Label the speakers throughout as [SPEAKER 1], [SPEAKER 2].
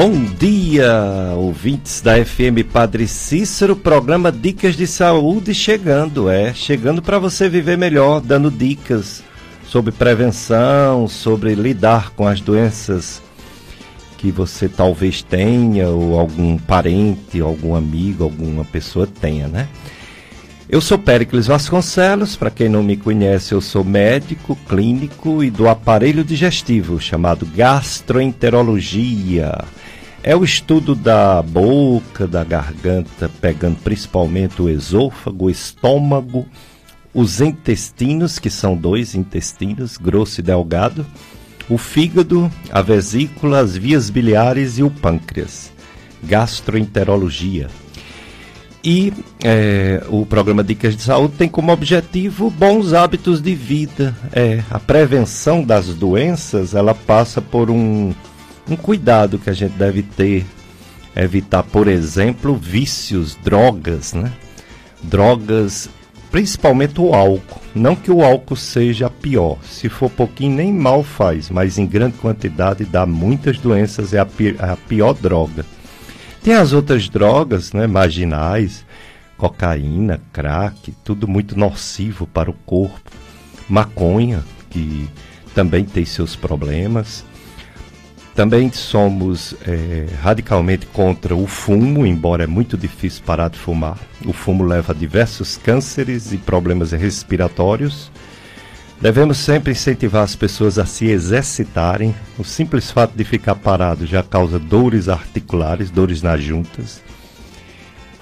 [SPEAKER 1] Bom dia, ouvintes da FM Padre Cícero, programa Dicas de Saúde chegando, é, chegando para você viver melhor, dando dicas sobre prevenção, sobre lidar com as doenças que você talvez tenha ou algum parente, algum amigo, alguma pessoa tenha, né? Eu sou Péricles Vasconcelos, para quem não me conhece, eu sou médico clínico e do aparelho digestivo, chamado gastroenterologia. É o estudo da boca, da garganta, pegando principalmente o esôfago, o estômago, os intestinos, que são dois intestinos, grosso e delgado, o fígado, a vesícula, as vias biliares e o pâncreas. Gastroenterologia. E é, o programa Dicas de Saúde tem como objetivo bons hábitos de vida. É, a prevenção das doenças ela passa por um, um cuidado que a gente deve ter. Evitar, por exemplo, vícios, drogas, né? Drogas, principalmente o álcool. Não que o álcool seja pior. Se for pouquinho, nem mal faz, mas em grande quantidade dá muitas doenças, é a, pi a pior droga. Tem as outras drogas, né, marginais, cocaína, crack, tudo muito nocivo para o corpo. Maconha, que também tem seus problemas. Também somos é, radicalmente contra o fumo, embora é muito difícil parar de fumar. O fumo leva a diversos cânceres e problemas respiratórios. Devemos sempre incentivar as pessoas a se exercitarem. O simples fato de ficar parado já causa dores articulares, dores nas juntas.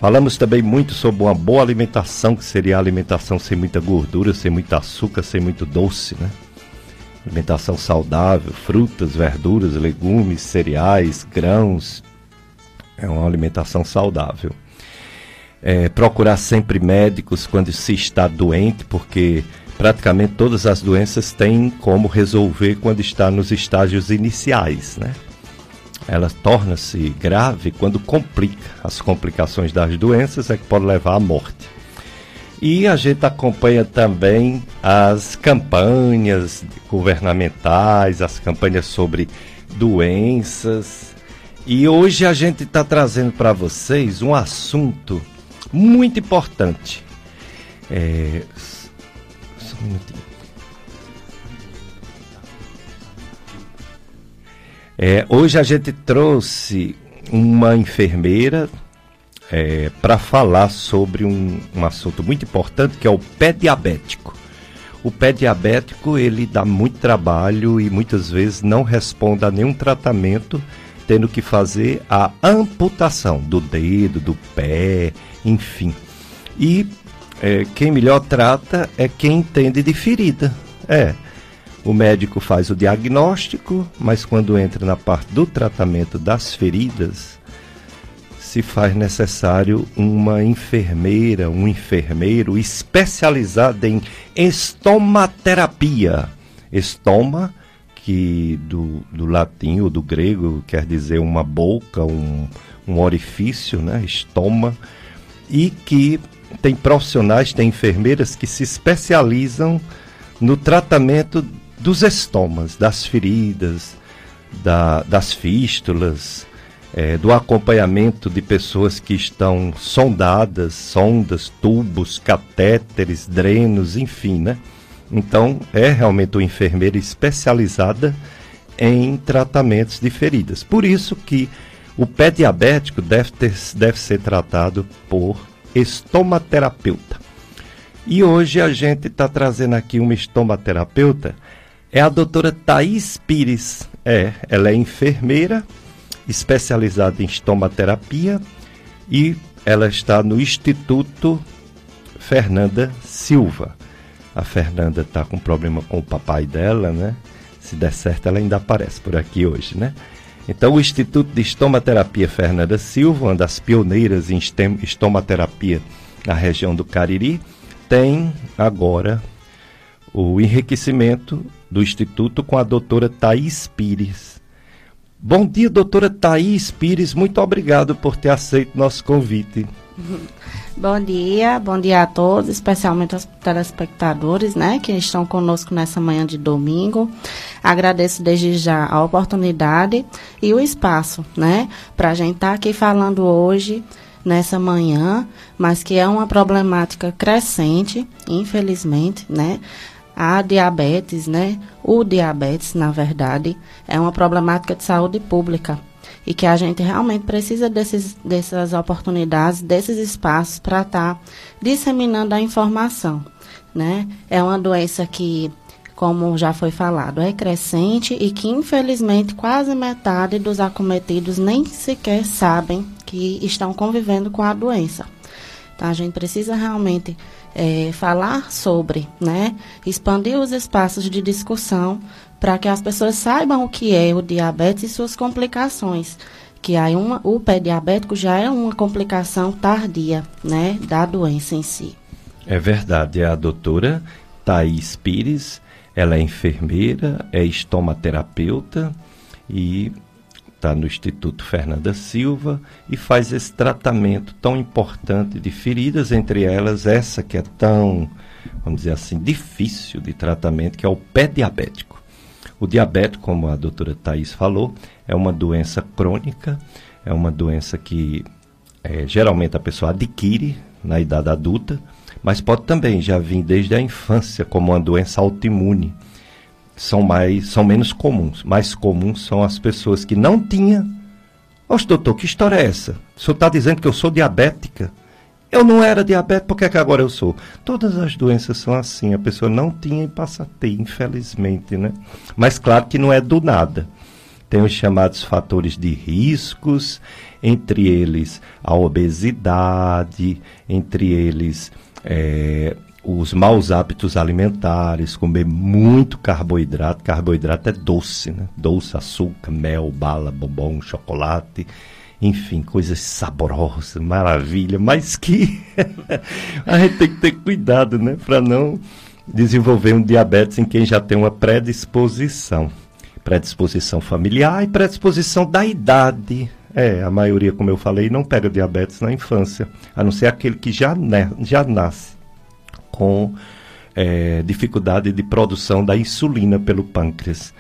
[SPEAKER 1] Falamos também muito sobre uma boa alimentação, que seria a alimentação sem muita gordura, sem muito açúcar, sem muito doce, né? Alimentação saudável, frutas, verduras, legumes, cereais, grãos. É uma alimentação saudável. É, procurar sempre médicos quando se está doente, porque praticamente todas as doenças têm como resolver quando está nos estágios iniciais, né? Ela torna-se grave quando complica. As complicações das doenças é que pode levar à morte. E a gente acompanha também as campanhas governamentais, as campanhas sobre doenças. E hoje a gente está trazendo para vocês um assunto muito importante. É, só um minutinho. É, hoje a gente trouxe uma enfermeira é, para falar sobre um, um assunto muito importante que é o pé diabético. O pé diabético ele dá muito trabalho e muitas vezes não responde a nenhum tratamento, tendo que fazer a amputação do dedo, do pé, enfim. E é, quem melhor trata é quem entende de ferida. É. O médico faz o diagnóstico, mas quando entra na parte do tratamento das feridas, se faz necessário uma enfermeira, um enfermeiro especializado em estomaterapia. Estoma, que do, do latim ou do grego quer dizer uma boca, um, um orifício, né? estoma, e que tem profissionais, tem enfermeiras que se especializam no tratamento dos estomas, das feridas, da, das fístulas, é, do acompanhamento de pessoas que estão sondadas, sondas, tubos, catéteres, drenos, enfim, né? Então, é realmente uma enfermeira especializada em tratamentos de feridas. Por isso que o pé diabético deve, ter, deve ser tratado por estomaterapeuta. E hoje a gente está trazendo aqui uma estomaterapeuta, é a doutora Thaís Pires. É, ela é enfermeira, especializada em estomaterapia e ela está no Instituto Fernanda Silva. A Fernanda está com problema com o papai dela, né? Se der certo, ela ainda aparece por aqui hoje, né? Então, o Instituto de Estomaterapia Fernanda Silva, uma das pioneiras em estomaterapia na região do Cariri, tem agora o enriquecimento do Instituto com a doutora Thaís Pires. Bom dia, doutora Thaís Pires. Muito obrigado por ter aceito nosso convite.
[SPEAKER 2] Bom dia, bom dia a todos, especialmente aos telespectadores, né, que estão conosco nessa manhã de domingo. Agradeço desde já a oportunidade e o espaço, né, para a gente estar tá aqui falando hoje, nessa manhã, mas que é uma problemática crescente, infelizmente, né, a diabetes, né, o diabetes, na verdade, é uma problemática de saúde pública e que a gente realmente precisa desses, dessas oportunidades, desses espaços para estar tá disseminando a informação. Né? É uma doença que, como já foi falado, é crescente e que, infelizmente, quase metade dos acometidos nem sequer sabem que estão convivendo com a doença. Então, a gente precisa realmente é, falar sobre, né? expandir os espaços de discussão para que as pessoas saibam o que é o diabetes e suas complicações. Que aí uma, o pé diabético já é uma complicação tardia, né, da doença em si.
[SPEAKER 1] É verdade, é a doutora Thaís Pires, ela é enfermeira, é estomaterapeuta e está no Instituto Fernanda Silva e faz esse tratamento tão importante de feridas, entre elas essa que é tão, vamos dizer assim, difícil de tratamento, que é o pé diabético. O diabetes, como a doutora Thais falou, é uma doença crônica, é uma doença que é, geralmente a pessoa adquire na idade adulta, mas pode também já vir desde a infância como uma doença autoimune. São, mais, são menos comuns. Mais comuns são as pessoas que não tinham. Oxe, doutor, que história é essa? O senhor está dizendo que eu sou diabética? Eu não era diabético, por que, é que agora eu sou? Todas as doenças são assim, a pessoa não tinha e passa a ter, infelizmente, né? Mas claro que não é do nada. Tem os chamados fatores de riscos, entre eles a obesidade, entre eles é, os maus hábitos alimentares, comer muito carboidrato. Carboidrato é doce, né? Doce, açúcar, mel, bala, bombom, chocolate enfim, coisas saborosas, maravilha, mas que a gente tem que ter cuidado, né, para não desenvolver um diabetes em quem já tem uma predisposição, predisposição familiar e predisposição da idade. É, a maioria, como eu falei, não pega diabetes na infância, a não ser aquele que já, né, já nasce com é, dificuldade de produção da insulina pelo pâncreas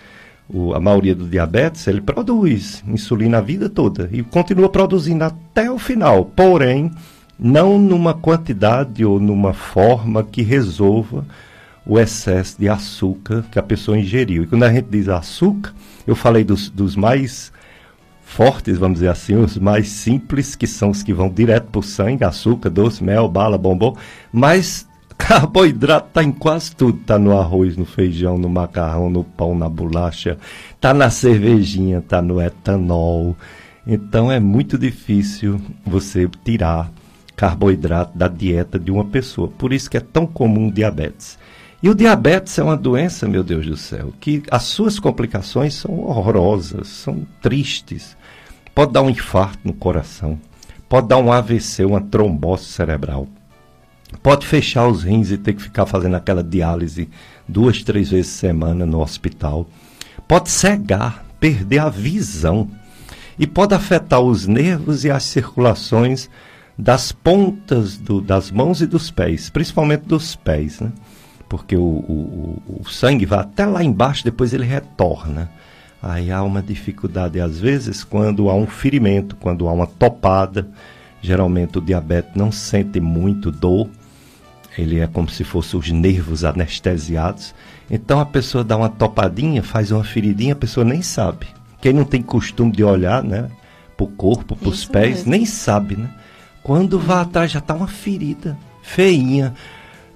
[SPEAKER 1] o, a maioria do diabetes, ele produz insulina a vida toda e continua produzindo até o final, porém, não numa quantidade ou numa forma que resolva o excesso de açúcar que a pessoa ingeriu. E quando a gente diz açúcar, eu falei dos, dos mais fortes, vamos dizer assim, os mais simples, que são os que vão direto para o sangue, açúcar, doce, mel, bala, bombom, mas Carboidrato está em quase tudo. Está no arroz, no feijão, no macarrão, no pão, na bolacha. Está na cervejinha, está no etanol. Então é muito difícil você tirar carboidrato da dieta de uma pessoa. Por isso que é tão comum diabetes. E o diabetes é uma doença, meu Deus do céu, que as suas complicações são horrorosas, são tristes. Pode dar um infarto no coração, pode dar um AVC, uma trombose cerebral, pode fechar os rins e ter que ficar fazendo aquela diálise duas, três vezes por semana no hospital. Pode cegar, perder a visão. E pode afetar os nervos e as circulações das pontas do, das mãos e dos pés, principalmente dos pés, né? Porque o, o, o sangue vai até lá embaixo, depois ele retorna. Aí há uma dificuldade, às vezes, quando há um ferimento, quando há uma topada. Geralmente o diabetes não sente muito dor, ele é como se fossem os nervos anestesiados. Então a pessoa dá uma topadinha, faz uma feridinha, a pessoa nem sabe. Quem não tem costume de olhar, né, pro corpo, pros Isso pés, mesmo. nem sabe, né? Quando vai atrás já tá uma ferida feinha.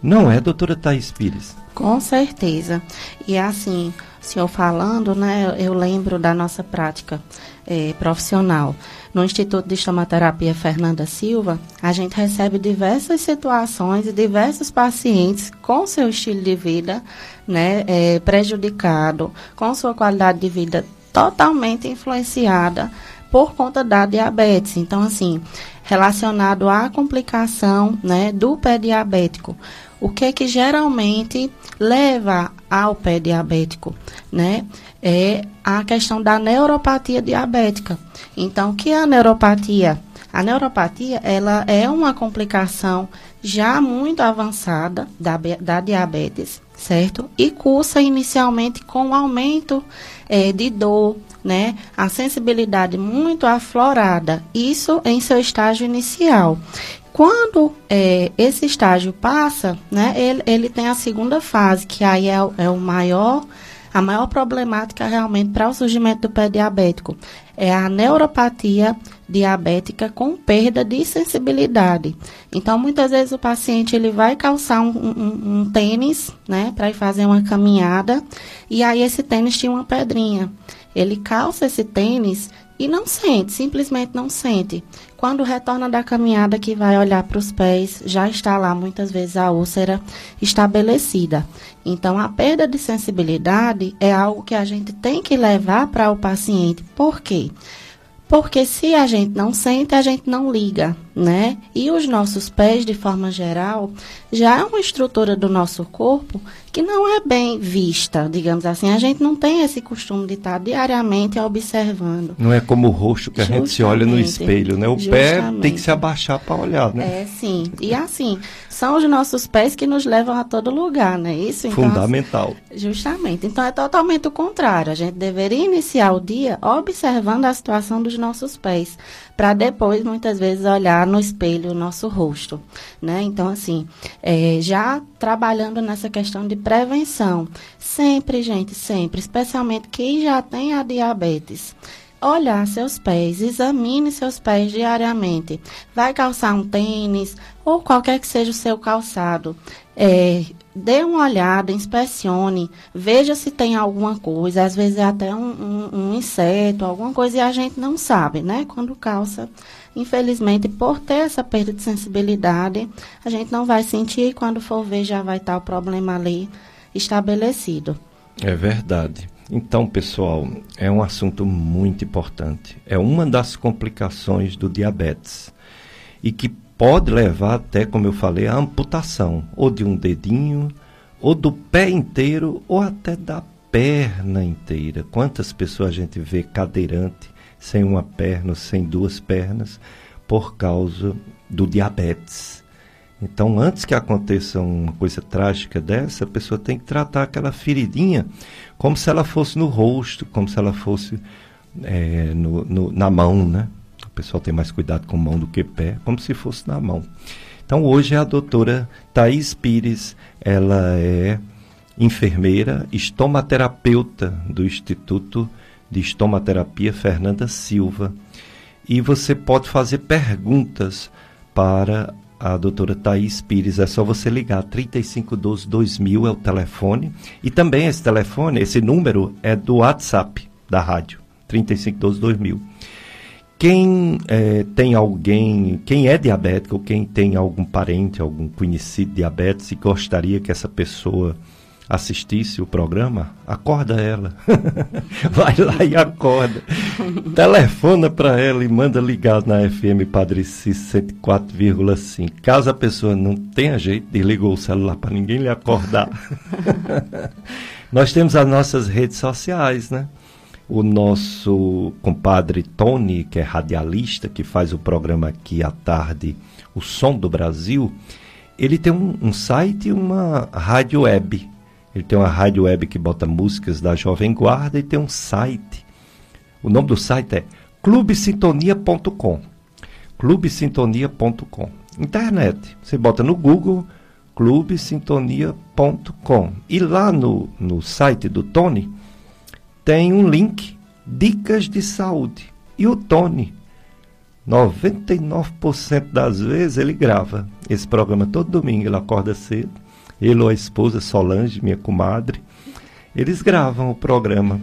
[SPEAKER 1] Não é, doutora Thais Pires?
[SPEAKER 2] Com certeza. E assim, o senhor falando, né, eu lembro da nossa prática é, profissional. No Instituto de Estomaterapia Fernanda Silva, a gente recebe diversas situações e diversos pacientes com seu estilo de vida né, é, prejudicado, com sua qualidade de vida totalmente influenciada por conta da diabetes. Então, assim, relacionado à complicação né, do pé diabético. O que que geralmente leva ao pé diabético, né? É a questão da neuropatia diabética. Então, o que é a neuropatia? A neuropatia, ela é uma complicação já muito avançada da, da diabetes, certo? E cursa inicialmente com aumento é, de dor, né? A sensibilidade muito aflorada, isso em seu estágio inicial. Quando é, esse estágio passa, né, ele, ele tem a segunda fase, que aí é, é o maior a maior problemática realmente para o surgimento do pé diabético é a neuropatia diabética com perda de sensibilidade. Então, muitas vezes o paciente ele vai calçar um, um, um tênis, né, para ir fazer uma caminhada, e aí esse tênis tinha uma pedrinha. Ele calça esse tênis e não sente, simplesmente não sente. Quando retorna da caminhada que vai olhar para os pés, já está lá muitas vezes a úlcera estabelecida. Então, a perda de sensibilidade é algo que a gente tem que levar para o paciente. Por quê? Porque se a gente não sente, a gente não liga, né? E os nossos pés, de forma geral, já é uma estrutura do nosso corpo que não é bem vista, digamos assim. A gente não tem esse costume de estar diariamente observando.
[SPEAKER 1] Não é como o rosto que a gente se olha no espelho, né? O pé tem que se abaixar para olhar, né?
[SPEAKER 2] É, sim. E assim, são os nossos pés que nos levam a todo lugar, né? Isso
[SPEAKER 1] então, Fundamental.
[SPEAKER 2] Justamente. Então é totalmente o contrário. A gente deveria iniciar o dia observando a situação dos nossos pés, para depois muitas vezes olhar no espelho o nosso rosto, né? Então assim, é, já trabalhando nessa questão de prevenção. Sempre, gente, sempre, especialmente quem já tem a diabetes. Olhar seus pés, examine seus pés diariamente. Vai calçar um tênis ou qualquer que seja o seu calçado. É, dê uma olhada, inspecione, veja se tem alguma coisa, às vezes é até um, um, um, inseto, alguma coisa e a gente não sabe, né? Quando calça, infelizmente, por ter essa perda de sensibilidade, a gente não vai sentir e quando for ver já vai estar o problema ali estabelecido.
[SPEAKER 1] É verdade. Então, pessoal, é um assunto muito importante. É uma das complicações do diabetes e que pode levar até, como eu falei, a amputação ou de um dedinho, ou do pé inteiro, ou até da perna inteira. Quantas pessoas a gente vê cadeirante sem uma perna, sem duas pernas, por causa do diabetes. Então, antes que aconteça uma coisa trágica dessa, a pessoa tem que tratar aquela feridinha como se ela fosse no rosto, como se ela fosse é, no, no, na mão, né? O pessoal tem mais cuidado com mão do que pé, como se fosse na mão. Então, hoje a doutora Thaís Pires, ela é enfermeira, estomaterapeuta do Instituto de Estomaterapia Fernanda Silva. E você pode fazer perguntas para a doutora Thaís Pires. É só você ligar, 3512 2000 é o telefone. E também esse telefone, esse número é do WhatsApp da rádio, 3512 2000. Quem é, tem alguém, quem é diabético, quem tem algum parente, algum conhecido diabetes e gostaria que essa pessoa assistisse o programa, acorda ela. Vai lá e acorda. Telefona para ela e manda ligar na FM Padre Cis 104,5. Caso a pessoa não tenha jeito, desligou o celular para ninguém lhe acordar. Nós temos as nossas redes sociais, né? O nosso compadre Tony, que é radialista, que faz o programa aqui à tarde, O Som do Brasil, ele tem um, um site e uma rádio web ele tem uma rádio web que bota músicas da Jovem Guarda e tem um site. O nome do site é clubesintonia.com. clubesintonia.com. Internet. Você bota no Google clubesintonia.com. E lá no, no site do Tony tem um link Dicas de Saúde. E o Tony, 99% das vezes, ele grava esse programa todo domingo. Ele acorda cedo ele ou a esposa Solange, minha comadre, eles gravam o programa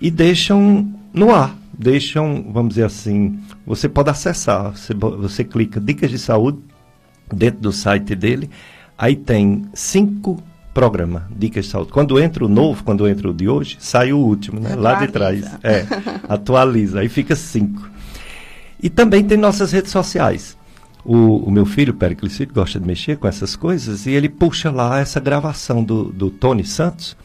[SPEAKER 1] e deixam no ar. Deixam, vamos dizer assim, você pode acessar, você, você clica Dicas de Saúde dentro do site dele, aí tem cinco programas, Dicas de Saúde. Quando entra o novo, quando entra o de hoje, sai o último, né? Atualiza. Lá de trás. É, atualiza, aí fica cinco. E também tem nossas redes sociais. O, o meu filho, Periclicito, gosta de mexer com essas coisas e ele puxa lá essa gravação do, do Tony Santos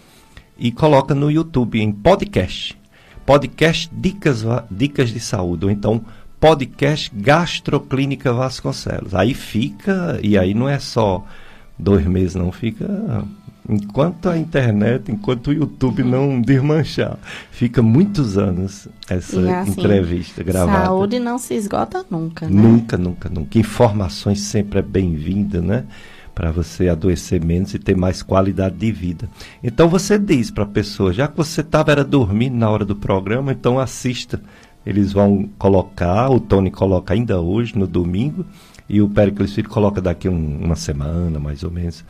[SPEAKER 1] e coloca no YouTube em podcast. Podcast Dicas, Dicas de Saúde, ou então podcast Gastroclínica Vasconcelos. Aí fica, e aí não é só dois meses, não, fica enquanto a internet, enquanto o YouTube não desmanchar. Fica muitos anos essa assim, entrevista gravada.
[SPEAKER 2] Saúde não se esgota nunca, né?
[SPEAKER 1] Nunca, nunca, nunca. Informações sempre é bem-vinda, né? Para você adoecer menos e ter mais qualidade de vida. Então você diz para a pessoa, já que você estava era dormindo na hora do programa, então assista. Eles vão colocar, o Tony coloca ainda hoje, no domingo, e o Pericles Filho coloca daqui um, uma semana, mais ou menos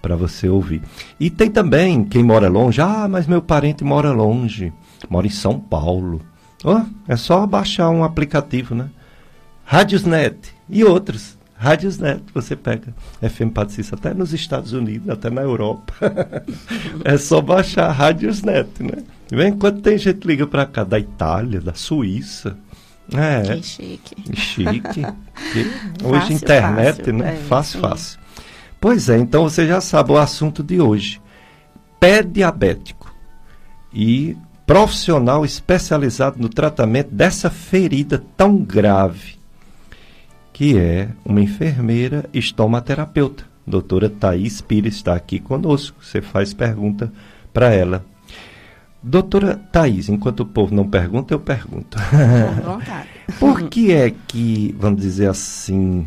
[SPEAKER 1] para você ouvir. E tem também quem mora longe, ah, mas meu parente mora longe, mora em São Paulo. Oh, é só baixar um aplicativo, né? Radiosnet e outros. Radiosnet, você pega FM Patricia até nos Estados Unidos, até na Europa. é só baixar Radiosnet, né? Vem quando tem gente liga para cá da Itália, da Suíça.
[SPEAKER 2] É. Que chique.
[SPEAKER 1] Chique. hoje fácil, internet, fácil, né? É, fácil, sim. fácil. Pois é, então você já sabe o assunto de hoje. Pé diabético e profissional especializado no tratamento dessa ferida tão grave, que é uma enfermeira estomaterapeuta. Doutora Thaís Pires está aqui conosco. Você faz pergunta para ela. Doutora Thaís, enquanto o povo não pergunta, eu pergunto. Por que é que, vamos dizer assim,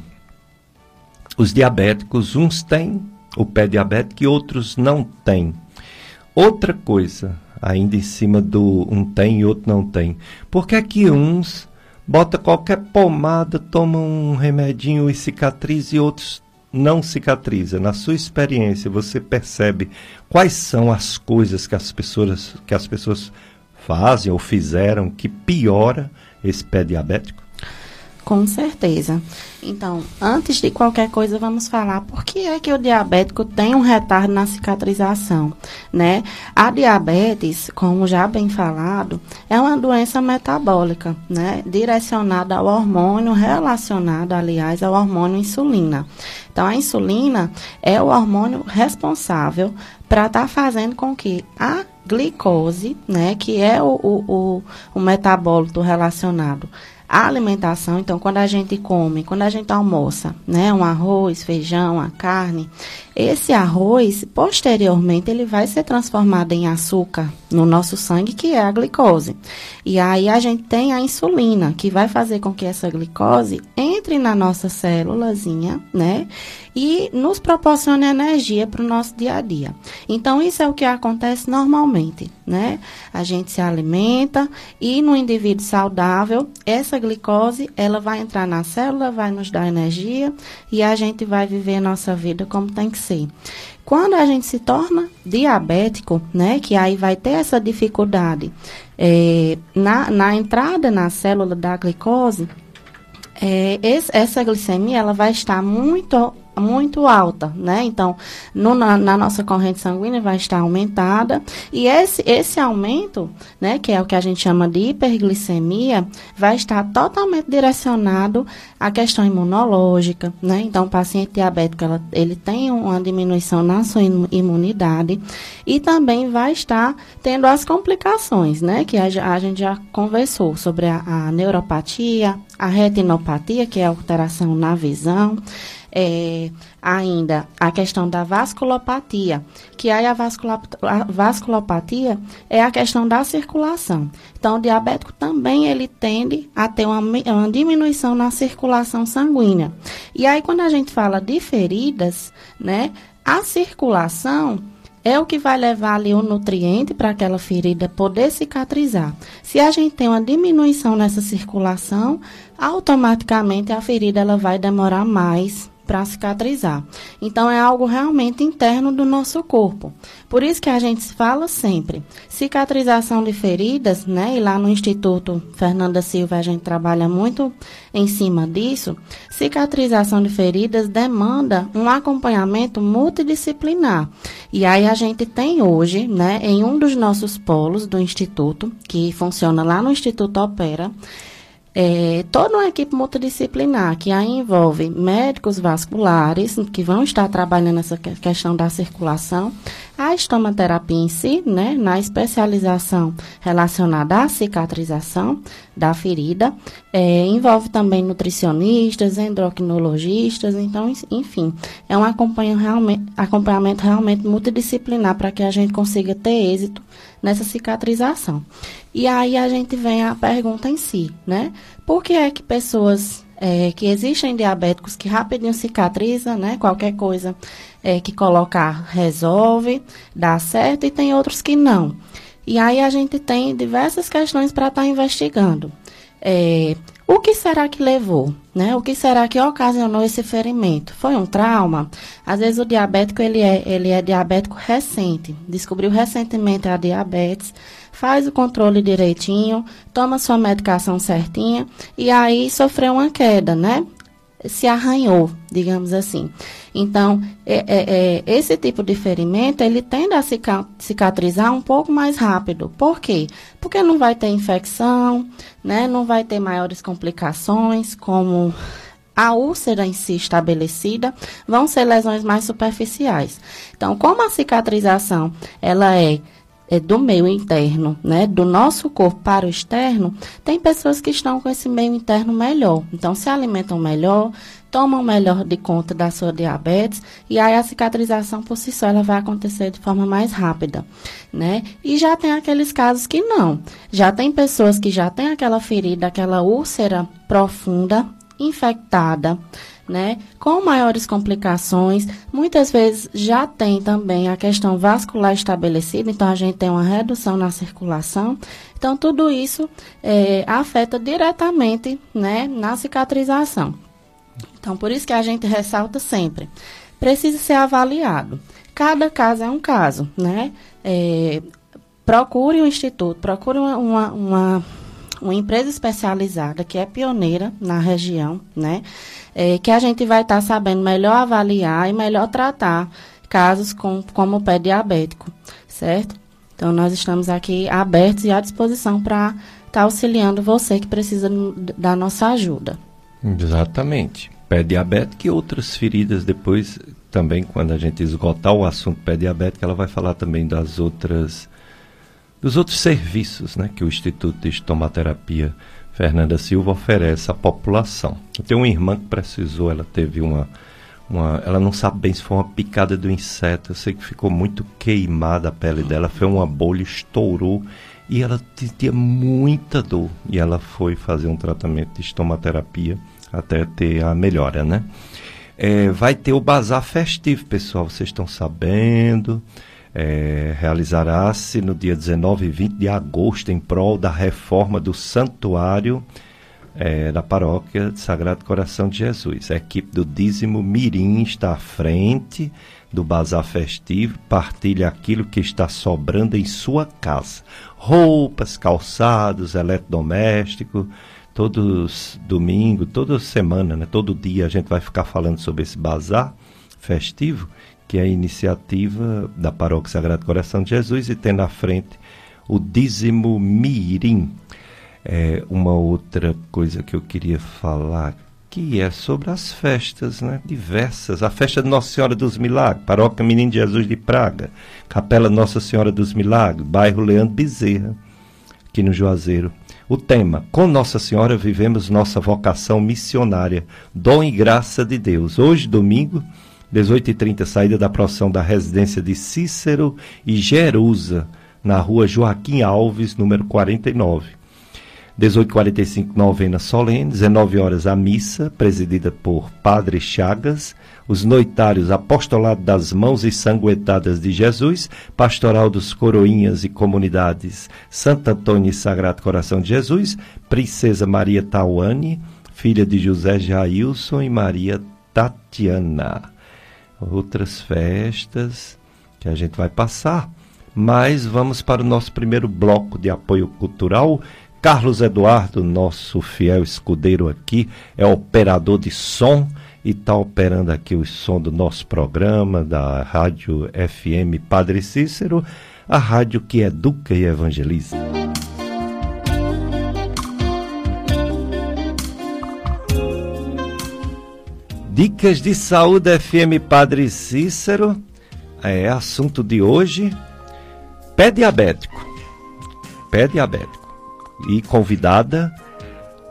[SPEAKER 1] os diabéticos, uns têm o pé diabético e outros não têm. Outra coisa, ainda em cima do um tem e outro não tem. Por que é que uns bota qualquer pomada, toma um remedinho e cicatriza e outros não cicatriza? Na sua experiência, você percebe quais são as coisas que as pessoas que as pessoas fazem ou fizeram que piora esse pé diabético?
[SPEAKER 2] Com certeza. Então, antes de qualquer coisa, vamos falar por que é que o diabético tem um retardo na cicatrização, né? A diabetes, como já bem falado, é uma doença metabólica, né? Direcionada ao hormônio, relacionado, aliás, ao hormônio insulina. Então, a insulina é o hormônio responsável para estar tá fazendo com que a glicose, né, que é o, o, o, o metabólito relacionado a alimentação, então, quando a gente come, quando a gente almoça, né, um arroz, feijão, a carne, esse arroz, posteriormente, ele vai ser transformado em açúcar no nosso sangue, que é a glicose. E aí a gente tem a insulina, que vai fazer com que essa glicose entre na nossa célulazinha, né? E nos proporcione energia para o nosso dia a dia. Então, isso é o que acontece normalmente, né? A gente se alimenta e no indivíduo saudável, essa glicose, ela vai entrar na célula, vai nos dar energia e a gente vai viver a nossa vida como tem que ser. Quando a gente se torna diabético, né, que aí vai ter essa dificuldade é, na, na entrada na célula da glicose, é, esse, essa glicemia ela vai estar muito muito alta, né? Então, no, na, na, nossa corrente sanguínea vai estar aumentada e esse, esse aumento, né, que é o que a gente chama de hiperglicemia, vai estar totalmente direcionado à questão imunológica, né? Então, o paciente diabético, ela, ele tem uma diminuição na sua imunidade e também vai estar tendo as complicações, né? Que a, a gente já conversou sobre a, a neuropatia, a retinopatia, que é a alteração na visão, é, ainda a questão da vasculopatia, que aí a, a vasculopatia é a questão da circulação. Então, o diabético também ele tende a ter uma, uma diminuição na circulação sanguínea. E aí, quando a gente fala de feridas, né, a circulação é o que vai levar ali o nutriente para aquela ferida poder cicatrizar. Se a gente tem uma diminuição nessa circulação, automaticamente a ferida ela vai demorar mais para cicatrizar. Então é algo realmente interno do nosso corpo. Por isso que a gente fala sempre, cicatrização de feridas, né? E lá no Instituto Fernanda Silva a gente trabalha muito em cima disso. Cicatrização de feridas demanda um acompanhamento multidisciplinar. E aí a gente tem hoje, né, em um dos nossos polos do instituto, que funciona lá no Instituto Opera, é, toda uma equipe multidisciplinar que aí envolve médicos vasculares, que vão estar trabalhando essa questão da circulação, a estomaterapia em si, né, na especialização relacionada à cicatrização da ferida, é, envolve também nutricionistas, endocrinologistas, então, enfim, é um acompanhamento, acompanhamento realmente multidisciplinar para que a gente consiga ter êxito nessa cicatrização. E aí a gente vem à pergunta em si, né? Por que é que pessoas é, que existem diabéticos que rapidinho cicatrizam, né? Qualquer coisa é, que colocar resolve, dá certo, e tem outros que não. E aí a gente tem diversas questões para estar tá investigando. É, o que será que levou? Né? O que será que ocasionou esse ferimento? Foi um trauma? Às vezes o diabético ele é, ele é diabético recente, descobriu recentemente a diabetes, faz o controle direitinho, toma sua medicação certinha e aí sofreu uma queda, né? Se arranhou, digamos assim. Então, é, é, é, esse tipo de ferimento, ele tende a cicatrizar um pouco mais rápido. Por quê? Porque não vai ter infecção, né? não vai ter maiores complicações, como a úlcera em si estabelecida, vão ser lesões mais superficiais. Então, como a cicatrização, ela é é, do meio interno, né, do nosso corpo para o externo, tem pessoas que estão com esse meio interno melhor. Então, se alimentam melhor, tomam melhor de conta da sua diabetes e aí a cicatrização por si só ela vai acontecer de forma mais rápida, né? E já tem aqueles casos que não. Já tem pessoas que já têm aquela ferida, aquela úlcera profunda, infectada, né, com maiores complicações. Muitas vezes já tem também a questão vascular estabelecida, então a gente tem uma redução na circulação. Então, tudo isso é, afeta diretamente né, na cicatrização. Então, por isso que a gente ressalta sempre, precisa ser avaliado. Cada caso é um caso, né? É, procure um instituto, procure uma, uma, uma, uma, empresa especializada que é pioneira na região, né? É, que a gente vai estar tá sabendo melhor avaliar e melhor tratar casos com, como o pé diabético, certo? Então, nós estamos aqui abertos e à disposição para estar tá auxiliando você que precisa da nossa ajuda.
[SPEAKER 1] Exatamente pé diabético e outras feridas depois também quando a gente esgotar o assunto pé diabético ela vai falar também das outras dos outros serviços né, que o Instituto de Estomaterapia Fernanda Silva oferece à população. Eu tenho uma irmã que precisou, ela teve uma, uma. Ela não sabe bem se foi uma picada do inseto, eu sei que ficou muito queimada a pele dela, foi uma bolha, estourou e ela tinha muita dor. E ela foi fazer um tratamento de estomaterapia até ter a melhora, né? É, vai ter o bazar festivo, pessoal, vocês estão sabendo. É, realizará-se no dia 19 e 20 de agosto em prol da reforma do santuário é, da paróquia de Sagrado Coração de Jesus. A equipe do Dízimo Mirim está à frente do bazar festivo, partilha aquilo que está sobrando em sua casa: roupas, calçados, eletrodoméstico todos domingo, toda semana, né, todo dia a gente vai ficar falando sobre esse bazar festivo, que é a iniciativa da Paróquia Sagrado Coração de Jesus e tem na frente o dízimo mirim. É, uma outra coisa que eu queria falar que é sobre as festas, né? Diversas. A festa de Nossa Senhora dos Milagres, Paróquia Menino de Jesus de Praga, Capela Nossa Senhora dos Milagres, bairro Leandro Bezerra, aqui no Juazeiro. O tema: Com Nossa Senhora vivemos nossa vocação missionária, dom e graça de Deus. Hoje, domingo, 18h30, saída da procissão da residência de Cícero e Jerusa, na rua Joaquim Alves, número 49. 18h45, novena solene, 19 horas a missa, presidida por Padre Chagas, os noitários Apostolado das Mãos Ensanguentadas de Jesus, Pastoral dos Coroinhas e Comunidades Santo Antônio e Sagrado Coração de Jesus, Princesa Maria Tawane, filha de José Jailson e Maria Tatiana. Outras festas que a gente vai passar, mas vamos para o nosso primeiro bloco de apoio cultural. Carlos Eduardo, nosso fiel escudeiro aqui, é operador de som e está operando aqui o som do nosso programa, da Rádio FM Padre Cícero, a rádio que educa e evangeliza. Dicas de Saúde FM Padre Cícero, é assunto de hoje, pé diabético. Pé diabético. E convidada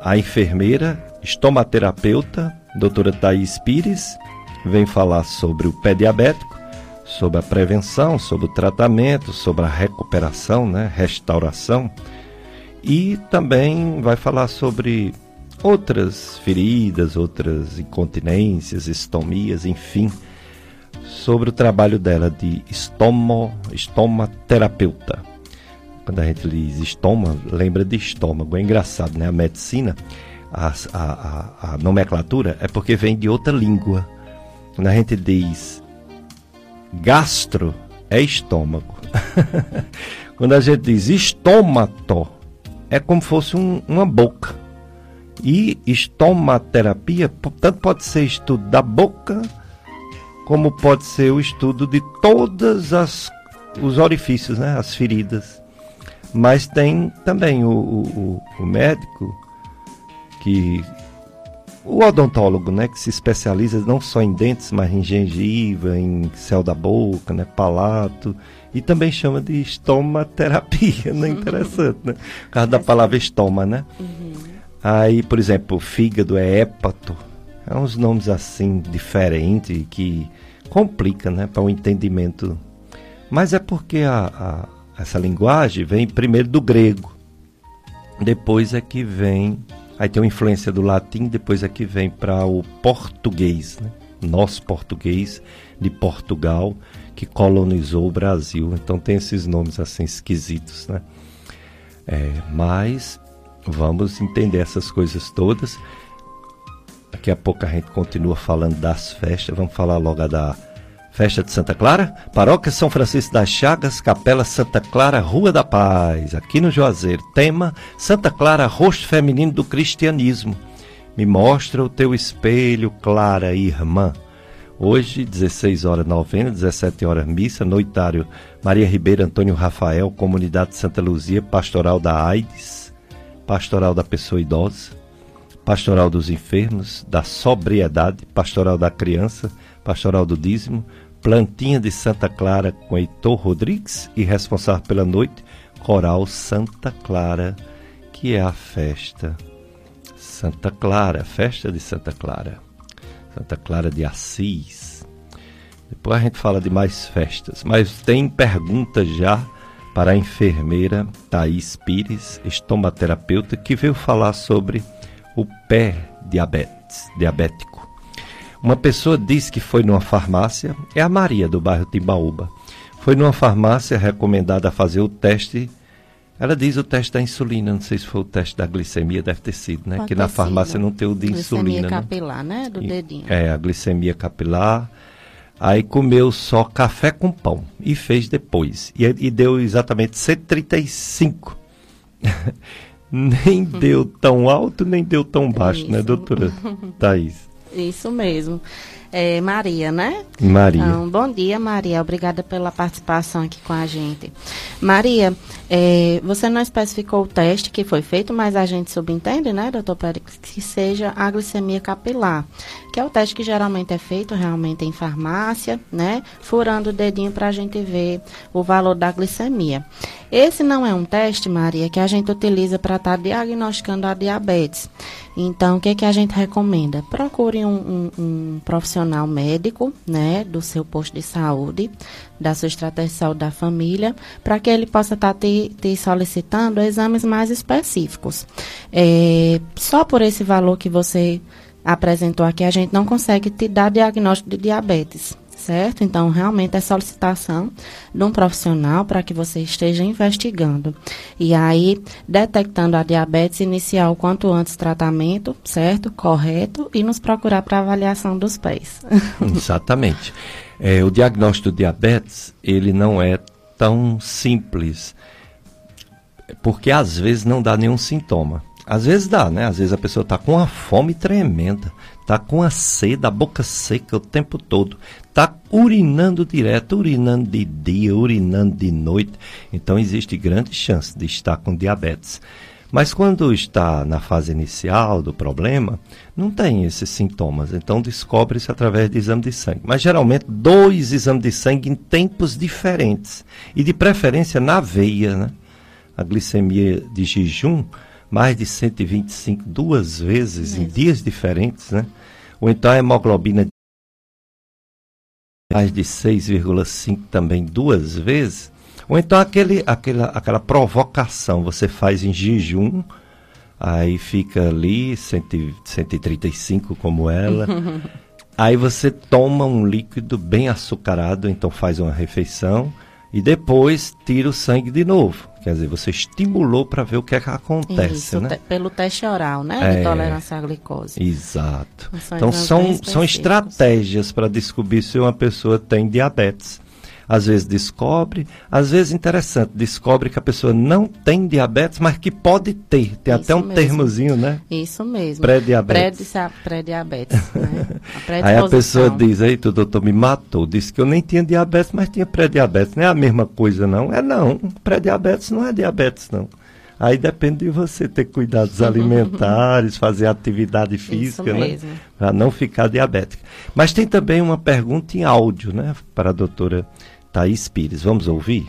[SPEAKER 1] a enfermeira, estomaterapeuta, doutora Thaís Pires, vem falar sobre o pé diabético, sobre a prevenção, sobre o tratamento, sobre a recuperação, né, restauração. E também vai falar sobre outras feridas, outras incontinências, estomias, enfim, sobre o trabalho dela de estomo, estomaterapeuta. Quando a gente diz estoma, lembra de estômago. É engraçado, né? A medicina, a, a, a, nomenclatura é porque vem de outra língua. Quando a gente diz gastro, é estômago. Quando a gente diz estômato, é como fosse um, uma boca. E estomaterapia, tanto pode ser estudo da boca, como pode ser o estudo de todos os orifícios, né, as feridas. Mas tem também o, o, o médico que o odontólogo, né, que se especializa não só em dentes, mas em gengiva, em céu da boca, né, palato, e também chama de estomaterapia, né, interessante, né, por causa da palavra estoma, né. Uhum. Aí, por exemplo, fígado é hépato. É uns nomes assim diferentes que complica, né, para o entendimento. Mas é porque a, a, essa linguagem vem primeiro do grego, depois é que vem, aí tem uma influência do latim, depois é que vem para o português, né? nosso português de Portugal que colonizou o Brasil. Então tem esses nomes assim esquisitos, né? É, mas Vamos entender essas coisas todas. Daqui a pouco a gente continua falando das festas. Vamos falar logo da festa de Santa Clara. Paróquia São Francisco das Chagas, Capela Santa Clara, Rua da Paz, aqui no Juazeiro. Tema: Santa Clara, rosto feminino do cristianismo. Me mostra o teu espelho, Clara, irmã. Hoje, 16 horas novena, 17 horas missa, noitário Maria Ribeiro Antônio Rafael, Comunidade Santa Luzia, Pastoral da AIDS pastoral da pessoa idosa, pastoral dos enfermos, da sobriedade, pastoral da criança, pastoral do dízimo, plantinha de Santa Clara com Heitor Rodrigues e responsável pela noite, coral Santa Clara, que é a festa Santa Clara, festa de Santa Clara, Santa Clara de Assis. Depois a gente fala de mais festas, mas tem perguntas já para a enfermeira Thaís Pires, estomaterapeuta, que veio falar sobre o pé diabetes, diabético. Uma pessoa disse que foi numa farmácia, é a Maria do bairro Timbaúba. Foi numa farmácia recomendada a fazer o teste. Ela diz o teste da insulina, não sei se foi o teste da glicemia, deve ter sido, né? Pode que na farmácia não tem o de glicemia insulina.
[SPEAKER 2] Glicemia né? capilar, né? né? Do dedinho.
[SPEAKER 1] É, a glicemia capilar Aí comeu só café com pão e fez depois. E, e deu exatamente 135. nem deu tão alto, nem deu tão baixo, né, Isso. né, doutora Thaís?
[SPEAKER 2] Isso mesmo é, Maria, né?
[SPEAKER 1] Maria.
[SPEAKER 2] Então, bom dia, Maria. Obrigada pela participação aqui com a gente. Maria, é, você não especificou o teste que foi feito, mas a gente subentende, né, doutor Pérez, que seja a glicemia capilar, que é o teste que geralmente é feito realmente em farmácia, né, furando o dedinho para a gente ver o valor da glicemia. Esse não é um teste, Maria, que a gente utiliza para estar tá diagnosticando a diabetes. Então, o que, que a gente recomenda? Procure um, um, um, profissional médico, né, do seu posto de saúde, da sua estratégia de saúde da família, para que ele possa estar tá te, te, solicitando exames mais específicos. É, só por esse valor que você apresentou aqui, a gente não consegue te dar diagnóstico de diabetes certo? Então, realmente é solicitação de um profissional para que você esteja investigando. E aí, detectando a diabetes, iniciar o quanto antes tratamento, certo? Correto, e nos procurar para avaliação dos pés.
[SPEAKER 1] Exatamente. É, o diagnóstico do diabetes, ele não é tão simples, porque às vezes não dá nenhum sintoma. Às vezes dá, né? Às vezes a pessoa está com uma fome tremenda, está com a sede, a boca seca o tempo todo, está urinando direto, urinando de dia, urinando de noite. Então existe grande chance de estar com diabetes. Mas quando está na fase inicial do problema, não tem esses sintomas. Então descobre-se através de exame de sangue. Mas geralmente dois exames de sangue em tempos diferentes. E de preferência na veia, né? A glicemia de jejum, mais de 125 duas vezes em dias diferentes, né? Ou então a hemoglobina mais de 6,5 também duas vezes. Ou então aquele, aquela, aquela provocação, você faz em jejum, aí fica ali, 100, 135 como ela. aí você toma um líquido bem açucarado, então faz uma refeição e depois tira o sangue de novo. Quer dizer, você estimulou para ver o que é que acontece,
[SPEAKER 2] Isso,
[SPEAKER 1] né?
[SPEAKER 2] Te, pelo teste oral, né?
[SPEAKER 1] É,
[SPEAKER 2] de tolerância à glicose.
[SPEAKER 1] Exato.
[SPEAKER 2] São
[SPEAKER 1] Então são, são estratégias para descobrir se uma pessoa tem diabetes. Às vezes descobre, às vezes interessante, descobre que a pessoa não tem diabetes, mas que pode ter. Tem
[SPEAKER 2] Isso
[SPEAKER 1] até um
[SPEAKER 2] mesmo.
[SPEAKER 1] termozinho, né?
[SPEAKER 2] Isso mesmo.
[SPEAKER 1] Pré-diabetes.
[SPEAKER 2] Pré- Pré-diabetes, né?
[SPEAKER 1] Aí a pessoa diz, eita, o doutor me matou. Disse que eu nem tinha diabetes, mas tinha pré-diabetes. Não é a mesma coisa, não. É não. Pré-diabetes não é diabetes, não. Aí depende de você ter cuidados alimentares, fazer atividade física, né?
[SPEAKER 2] mesmo.
[SPEAKER 1] Para não ficar diabética. Mas tem também uma pergunta em áudio, né? Para a doutora Thaís Pires. Vamos ouvir?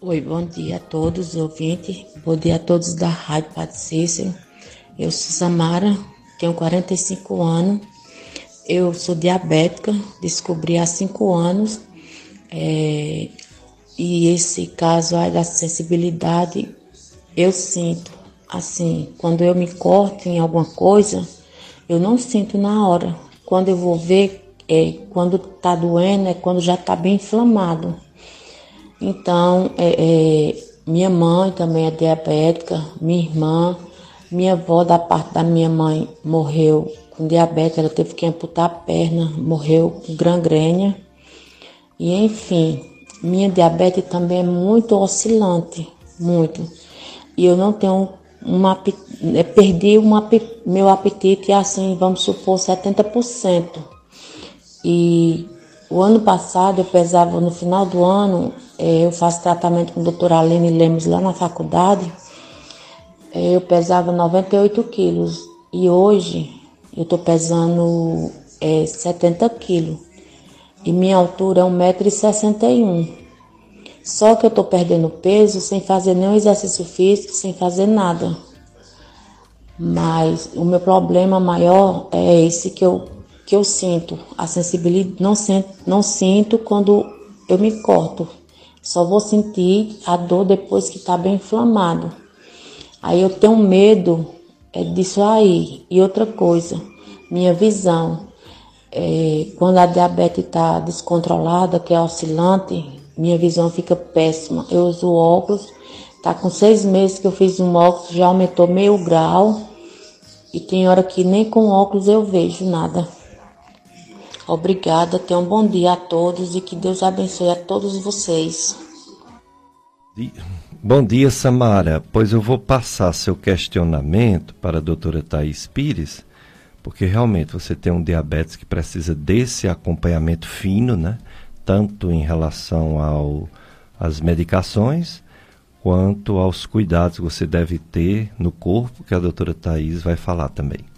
[SPEAKER 3] Oi, bom dia a todos os ouvintes. Bom dia a todos da Rádio Padre. Eu sou Samara, tenho 45 anos. Eu sou diabética, descobri há 5 anos. É, e esse caso aí da sensibilidade, eu sinto, assim, quando eu me corto em alguma coisa, eu não sinto na hora. Quando eu vou ver, é, quando tá doendo, é quando já tá bem inflamado. Então, é, é, minha mãe também é diabética, minha irmã, minha avó da parte da minha mãe morreu com diabetes, ela teve que amputar a perna, morreu com gangrena. E enfim, minha diabetes também é muito oscilante, muito. E eu não tenho uma eh, perdi um ape- meu apetite assim, vamos supor, 70%. E o ano passado eu pesava, no final do ano, eh, eu faço tratamento com a doutora Aline Lemos lá na faculdade, eh, eu pesava 98 quilos. E hoje eu tô pesando eh, 70 quilos. E minha altura é 1,61m. Só que eu tô perdendo peso sem fazer nenhum exercício físico, sem fazer nada. Mas o meu problema maior é esse que eu, que eu sinto. A sensibilidade não sinto, não sinto quando eu me corto. Só vou sentir a dor depois que tá bem inflamado. Aí eu tenho medo é disso aí. E outra coisa, minha visão. É, quando a diabetes está descontrolada, que é oscilante, minha visão fica péssima. Eu uso óculos, tá com seis meses que eu fiz um óculos, já aumentou meio grau. E tem hora que nem com óculos eu vejo nada. Obrigada, tenham um bom dia a todos e que Deus abençoe a todos vocês.
[SPEAKER 1] Bom dia, Samara. Pois eu vou passar seu questionamento para a doutora Thaís Pires, porque realmente você tem um diabetes que precisa desse acompanhamento fino, né? Tanto em relação ao, às medicações, quanto aos cuidados que você deve ter no corpo, que a doutora Thaís vai falar também.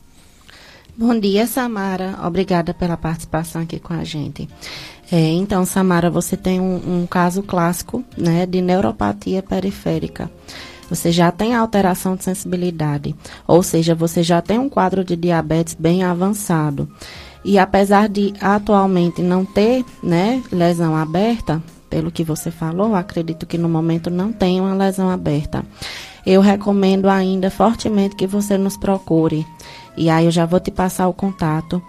[SPEAKER 2] Bom dia, Samara. Obrigada pela participação aqui com a gente. É, então, Samara, você tem um, um caso clássico né, de neuropatia periférica. Você já tem alteração de sensibilidade, ou seja, você já tem um quadro de diabetes bem avançado. E apesar de atualmente não ter né, lesão aberta, pelo que você falou, acredito que no momento não tem uma lesão aberta. Eu recomendo ainda fortemente que você nos procure. E aí eu já vou te passar o contato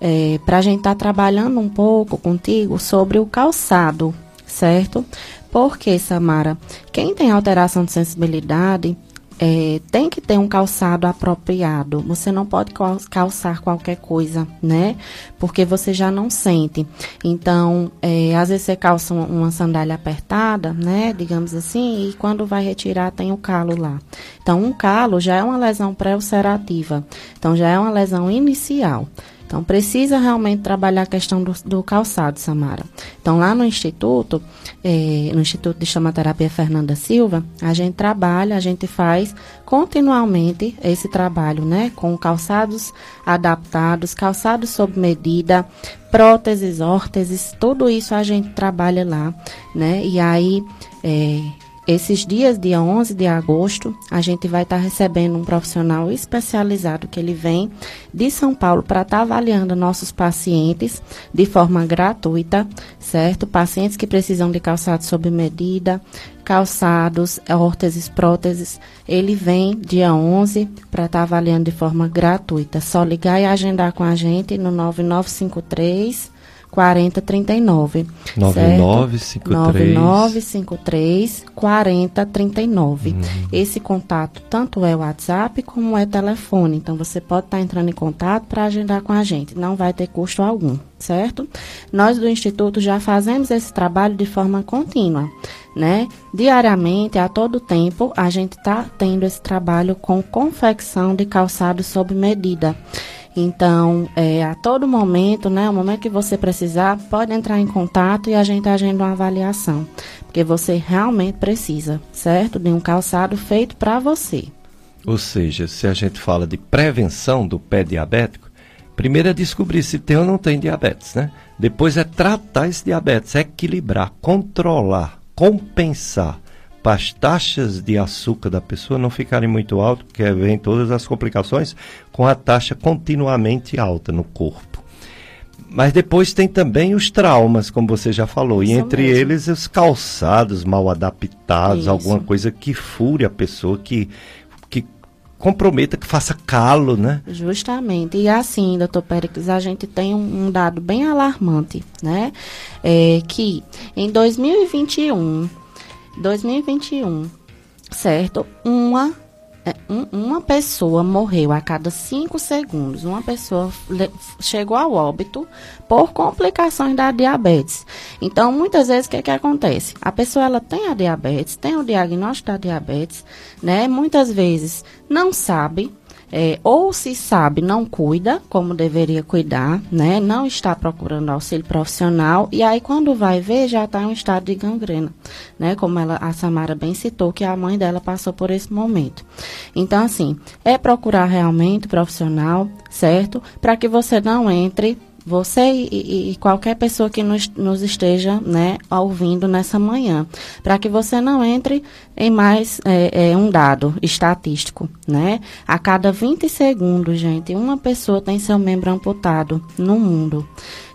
[SPEAKER 2] é, para a gente estar trabalhando um pouco contigo sobre o calçado, certo? Porque, Samara, quem tem alteração de sensibilidade é, tem que ter um calçado apropriado. Você não pode cal- calçar qualquer coisa, né? Porque você já não sente. Então, é, às vezes você calça uma, sandália apertada, né? Digamos assim, e quando vai retirar tem o calo lá. Então, um calo já é uma lesão pré-ulcerativa. Então, já é uma lesão inicial. Então, precisa realmente trabalhar a questão do, do calçado, Samara. Então, lá no Instituto, eh, no Instituto de Chamaterapia Fernanda Silva, a gente trabalha, a gente faz continuamente esse trabalho, né? Com calçados adaptados, calçados sob medida, próteses, órteses, tudo isso a gente trabalha lá, né? E aí, eh, esses dias, dia 11 de agosto, a gente vai estar tá recebendo um profissional especializado que ele vem de São Paulo para estar tá avaliando nossos pacientes de forma gratuita, certo? Pacientes que precisam de calçados sob medida, calçados, órteses, próteses. Ele vem dia 11 para estar tá avaliando de forma gratuita. Só ligar e agendar com a gente no 9953 4039. 9953 9953 4039. Uhum. Esse contato tanto é WhatsApp como é telefone. Então você pode estar tá entrando em contato para agendar com a gente. Não vai ter custo algum, certo? Nós do Instituto já fazemos esse trabalho de forma contínua. Né? Diariamente, a todo tempo, a gente está tendo esse trabalho com confecção de calçado sob medida. Então, é, a todo momento, né, o momento que você precisar, pode entrar em contato e a gente agenda uma avaliação, porque você realmente precisa, certo? De um calçado feito para você.
[SPEAKER 1] Ou seja, se a gente fala de prevenção do pé diabético, primeiro é descobrir se tem ou não tem diabetes, né? Depois é tratar esse diabetes, equilibrar, controlar, compensar para as taxas de açúcar da pessoa não ficarem muito altas, porque vem todas as complicações com a taxa continuamente alta no corpo. Mas depois tem também os traumas, como você já falou, Isso e entre mesmo. eles os calçados mal adaptados, Isso. alguma coisa que fure a pessoa, que que comprometa, que faça calo, né?
[SPEAKER 2] Justamente. E assim, doutor Péricles, a gente tem um, um dado bem alarmante, né? É que em 2021 2021, certo? Uma é, um, uma pessoa morreu a cada cinco segundos. Uma pessoa chegou ao óbito por complicações da diabetes. Então, muitas vezes, o que, que acontece? A pessoa ela tem a diabetes, tem o diagnóstico da diabetes, né? Muitas vezes não sabe, é, ou se sabe, não cuida como deveria cuidar, né? Não está procurando auxílio profissional e aí quando vai ver já está em um estado de gangrena, né? Como ela, a Samara bem citou que a mãe dela passou por esse momento. Então assim, é procurar realmente profissional, certo? Para que você não entre você e, e, qualquer pessoa que nos, nos, esteja né, ouvindo nessa manhã, para que você não entre em mais é, é, um dado estatístico, né? A cada 20 segundos, gente, uma pessoa tem seu membro amputado no mundo.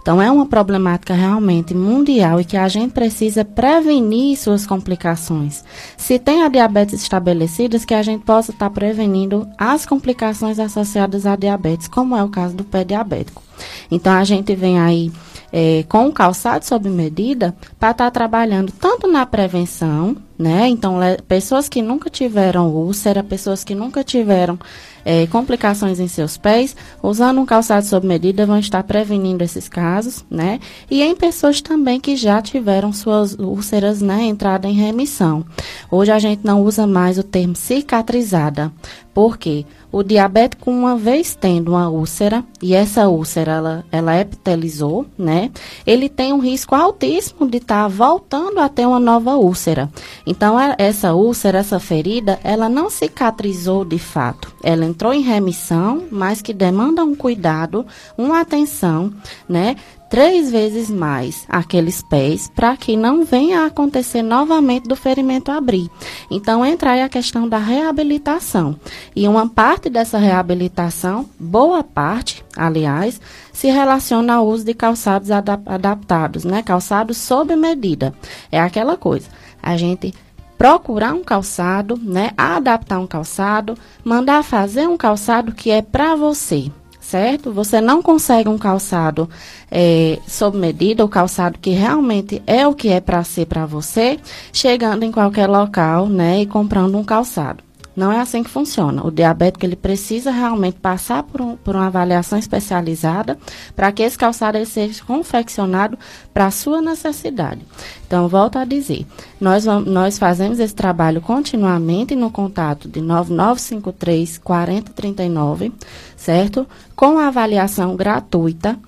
[SPEAKER 2] Então, é uma problemática realmente mundial e que a gente precisa prevenir suas complicações. Se tem a diabetes estabelecidas, que a gente possa estar prevenindo as complicações associadas à diabetes, como é o caso do pé diabético. Então, a gente vem aí é, com o calçado sob medida para estar tá trabalhando tanto na prevenção, né? Então, pessoas que nunca tiveram úlcera, pessoas que nunca tiveram é, complicações em seus pés, usando um calçado sob medida, vão estar prevenindo esses casos, né? E em pessoas também que já tiveram suas úlceras, né, entrada em remissão. Hoje a gente não usa mais o termo cicatrizada, porque o diabético, uma vez tendo uma úlcera, e essa úlcera ela, ela epitelizou, né? Ele tem um risco altíssimo de estar tá voltando a ter uma nova úlcera. Então, é, essa úlcera, essa ferida, ela não cicatrizou de fato. Ela entrou em remissão, mas que demanda um cuidado, uma atenção, né? três vezes mais aqueles pés para que não venha a acontecer novamente do ferimento abrir. Então entra aí a questão da reabilitação. E uma parte dessa reabilitação, boa parte, aliás, se relaciona ao uso de calçados adap adaptados, né? Calçados sob medida. É aquela coisa. A gente procurar um calçado, né? Adaptar um calçado, mandar fazer um calçado que é para você certo? Você não consegue um calçado é, sob medida, o calçado que realmente é o que é para ser para você, chegando em qualquer local, né, e comprando um calçado. Não é assim que funciona. O diabético ele precisa realmente passar por, um, por uma avaliação especializada para que esse calçado ele seja confeccionado para a sua necessidade. Então, volto a dizer, nós, nós fazemos esse trabalho continuamente no contato de 9953 4039, certo? Com a avaliação gratuita.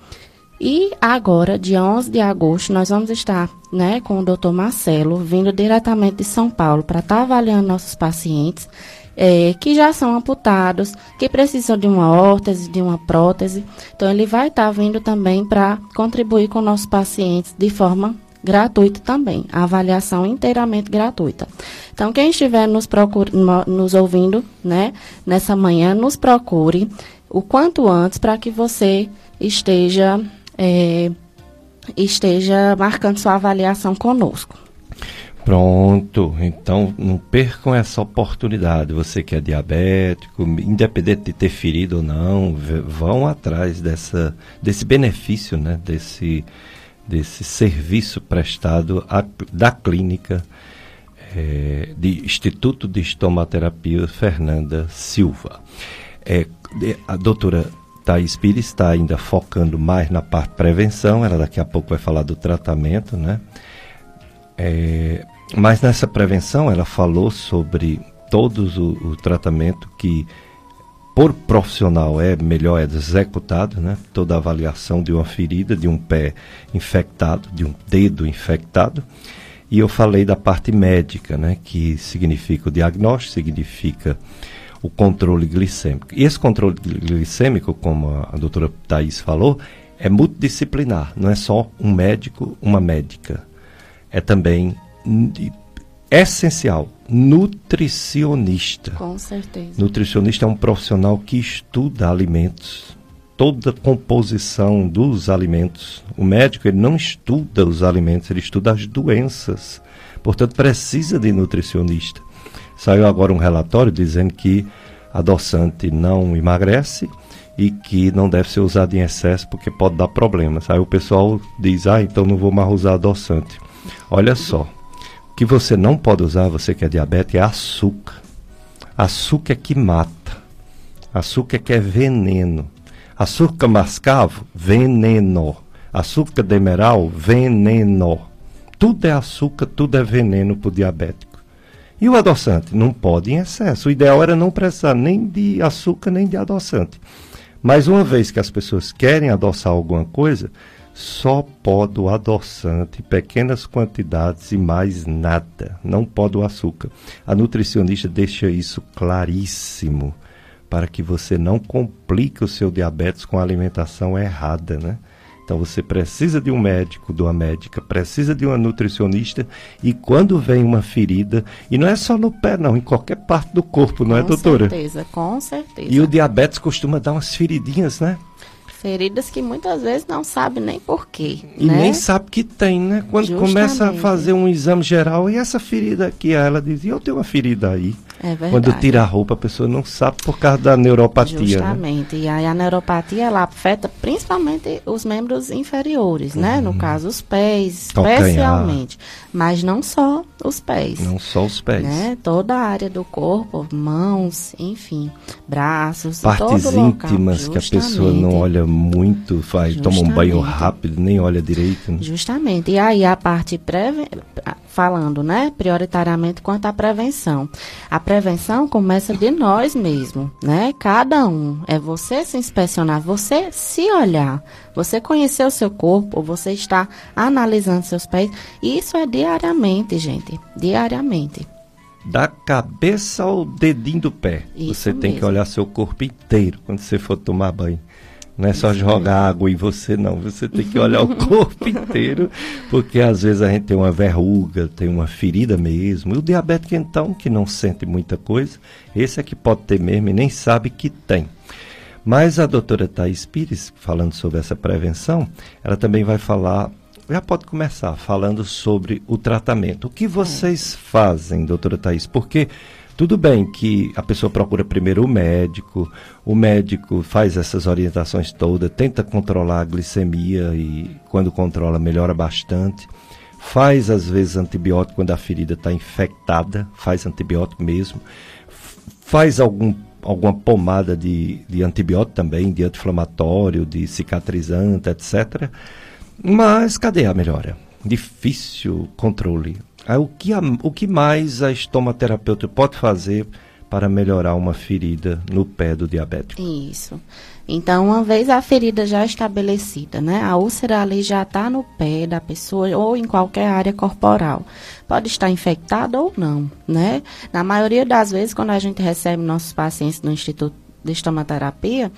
[SPEAKER 2] E agora, dia 11 de agosto, nós vamos estar né, com o doutor Marcelo, vindo diretamente de São Paulo, para estar tá avaliando nossos pacientes é, que já são amputados, que precisam de uma órtese, de uma prótese. Então, ele vai estar tá vindo também para contribuir com nossos pacientes de forma gratuita também, a avaliação inteiramente gratuita. Então, quem estiver nos, procure, nos ouvindo, né, nessa manhã, nos procure o quanto antes para que você esteja é, esteja marcando sua avaliação conosco.
[SPEAKER 1] Pronto, então não percam essa oportunidade. Você que é diabético, independente de ter ferido ou não, vão atrás dessa, desse benefício, né? desse, desse serviço prestado a, da clínica é, de Instituto de Estomaterapia Fernanda Silva. É, a doutora Thais Pires está ainda focando mais na parte prevenção, ela daqui a pouco vai falar do tratamento, né? É, mas nessa prevenção ela falou sobre todos o, o, tratamento que por profissional é melhor é executado, né? Toda a avaliação de uma ferida, de um pé infectado, de um dedo infectado. E eu falei da parte médica, né? Que significa o diagnóstico, significa o controle glicêmico. E esse controle glicêmico, como a doutora Thais falou, é multidisciplinar, não é só um médico, uma médica. É também essencial, nutricionista.
[SPEAKER 2] Com certeza.
[SPEAKER 1] Nutricionista é um profissional que estuda alimentos, toda a composição dos alimentos. O médico ele não estuda os alimentos, ele estuda as doenças. Portanto, precisa de nutricionista. Saiu agora um relatório dizendo que adoçante não emagrece e que não deve ser usado em excesso porque pode dar problemas. Aí o pessoal diz: "Ah, então não vou mais usar adoçante". Olha só. Que você não pode usar, você que é diabético, é açúcar. Açúcar é que mata. Açúcar é que é veneno. Açúcar mascavo, veneno. Açúcar demeral, veneno. Tudo é açúcar, tudo é veneno para o diabético. E o adoçante? Não pode em excesso. O ideal era não precisar nem de açúcar nem de adoçante. Mas uma vez que as pessoas querem adoçar alguma coisa, só pode o adoçante, pequenas quantidades e mais nada. Não pode o açúcar. A nutricionista deixa isso claríssimo para que você não complique o seu diabetes com a alimentação errada, né? Então você precisa de um médico, de uma médica, precisa de uma nutricionista e quando vem uma ferida, e não é só no pé não, em qualquer parte do corpo, não é,
[SPEAKER 2] com
[SPEAKER 1] é doutora?
[SPEAKER 2] Com certeza, com certeza.
[SPEAKER 1] E o diabetes costuma dar umas feridinhas, né?
[SPEAKER 2] Feridas que muitas vezes não sabe nem porquê.
[SPEAKER 1] E
[SPEAKER 2] né?
[SPEAKER 1] nem sabe que tem, né? Quando Justamente. começa a fazer um exame geral, e essa ferida aqui, ela dizia, eu tenho uma ferida aí.
[SPEAKER 2] É.
[SPEAKER 1] Quando tira a roupa, a pessoa não sabe por causa da neuropatia. Né?
[SPEAKER 2] Justamente. Né? E aí a neuropatia, ela afeta principalmente os membros inferiores, uhum. né? No uhum. caso, os pés, especialmente. Mas não só os pés.
[SPEAKER 1] Não só os pés.
[SPEAKER 2] Né? Toda a área do corpo, mãos, enfim, braços,
[SPEAKER 1] Partes íntimas que a pessoa não olha muito, faz, Justamente. toma um banho rápido, nem olha direito. Né?
[SPEAKER 2] Justamente. E aí a parte preve... falando, né, prioritariamente quanto à prevenção. A prevenção começa de nós mesmos, né? Cada um. É você se inspecionar, você se olhar, você conhecer o seu corpo, você está analisando seus pés. Isso é diariamente, gente. Diariamente.
[SPEAKER 1] Da cabeça ao dedinho do pé. Isso você tem que olhar seu corpo inteiro quando você for tomar banho. Não é só jogar água em você, não. Você tem que olhar o corpo inteiro, porque às vezes a gente tem uma verruga, tem uma ferida mesmo. E o diabético, então, que não sente muita coisa, esse é que pode ter mesmo e nem sabe que tem. Mas a doutora Thais Pires, falando sobre essa prevenção, ela também vai falar, já pode começar falando sobre o tratamento. O que vocês fazem, doutora Thais? Porque tudo bem que a pessoa procura primeiro o médico, o médico faz essas orientações todas, tenta controlar a glicemia e quando controla melhora bastante. Faz às vezes antibiótico quando a ferida está infectada, faz antibiótico mesmo faz algum, alguma pomada de, de antibiótico também, de anti-inflamatório, de cicatrizante, etc. Mas cadê a melhora? Difícil controle. Aí, o, que a, o que mais a estomaterapeuta pode fazer para melhorar uma ferida no pé do diabético?
[SPEAKER 2] Isso. Então, uma vez a ferida já estabelecida, né? A úlcera ali já está no pé da pessoa ou em qualquer área corporal. Pode estar infectada ou não, né? Na maioria das vezes, quando a gente recebe nossos pacientes no Instituto de estomaterapia,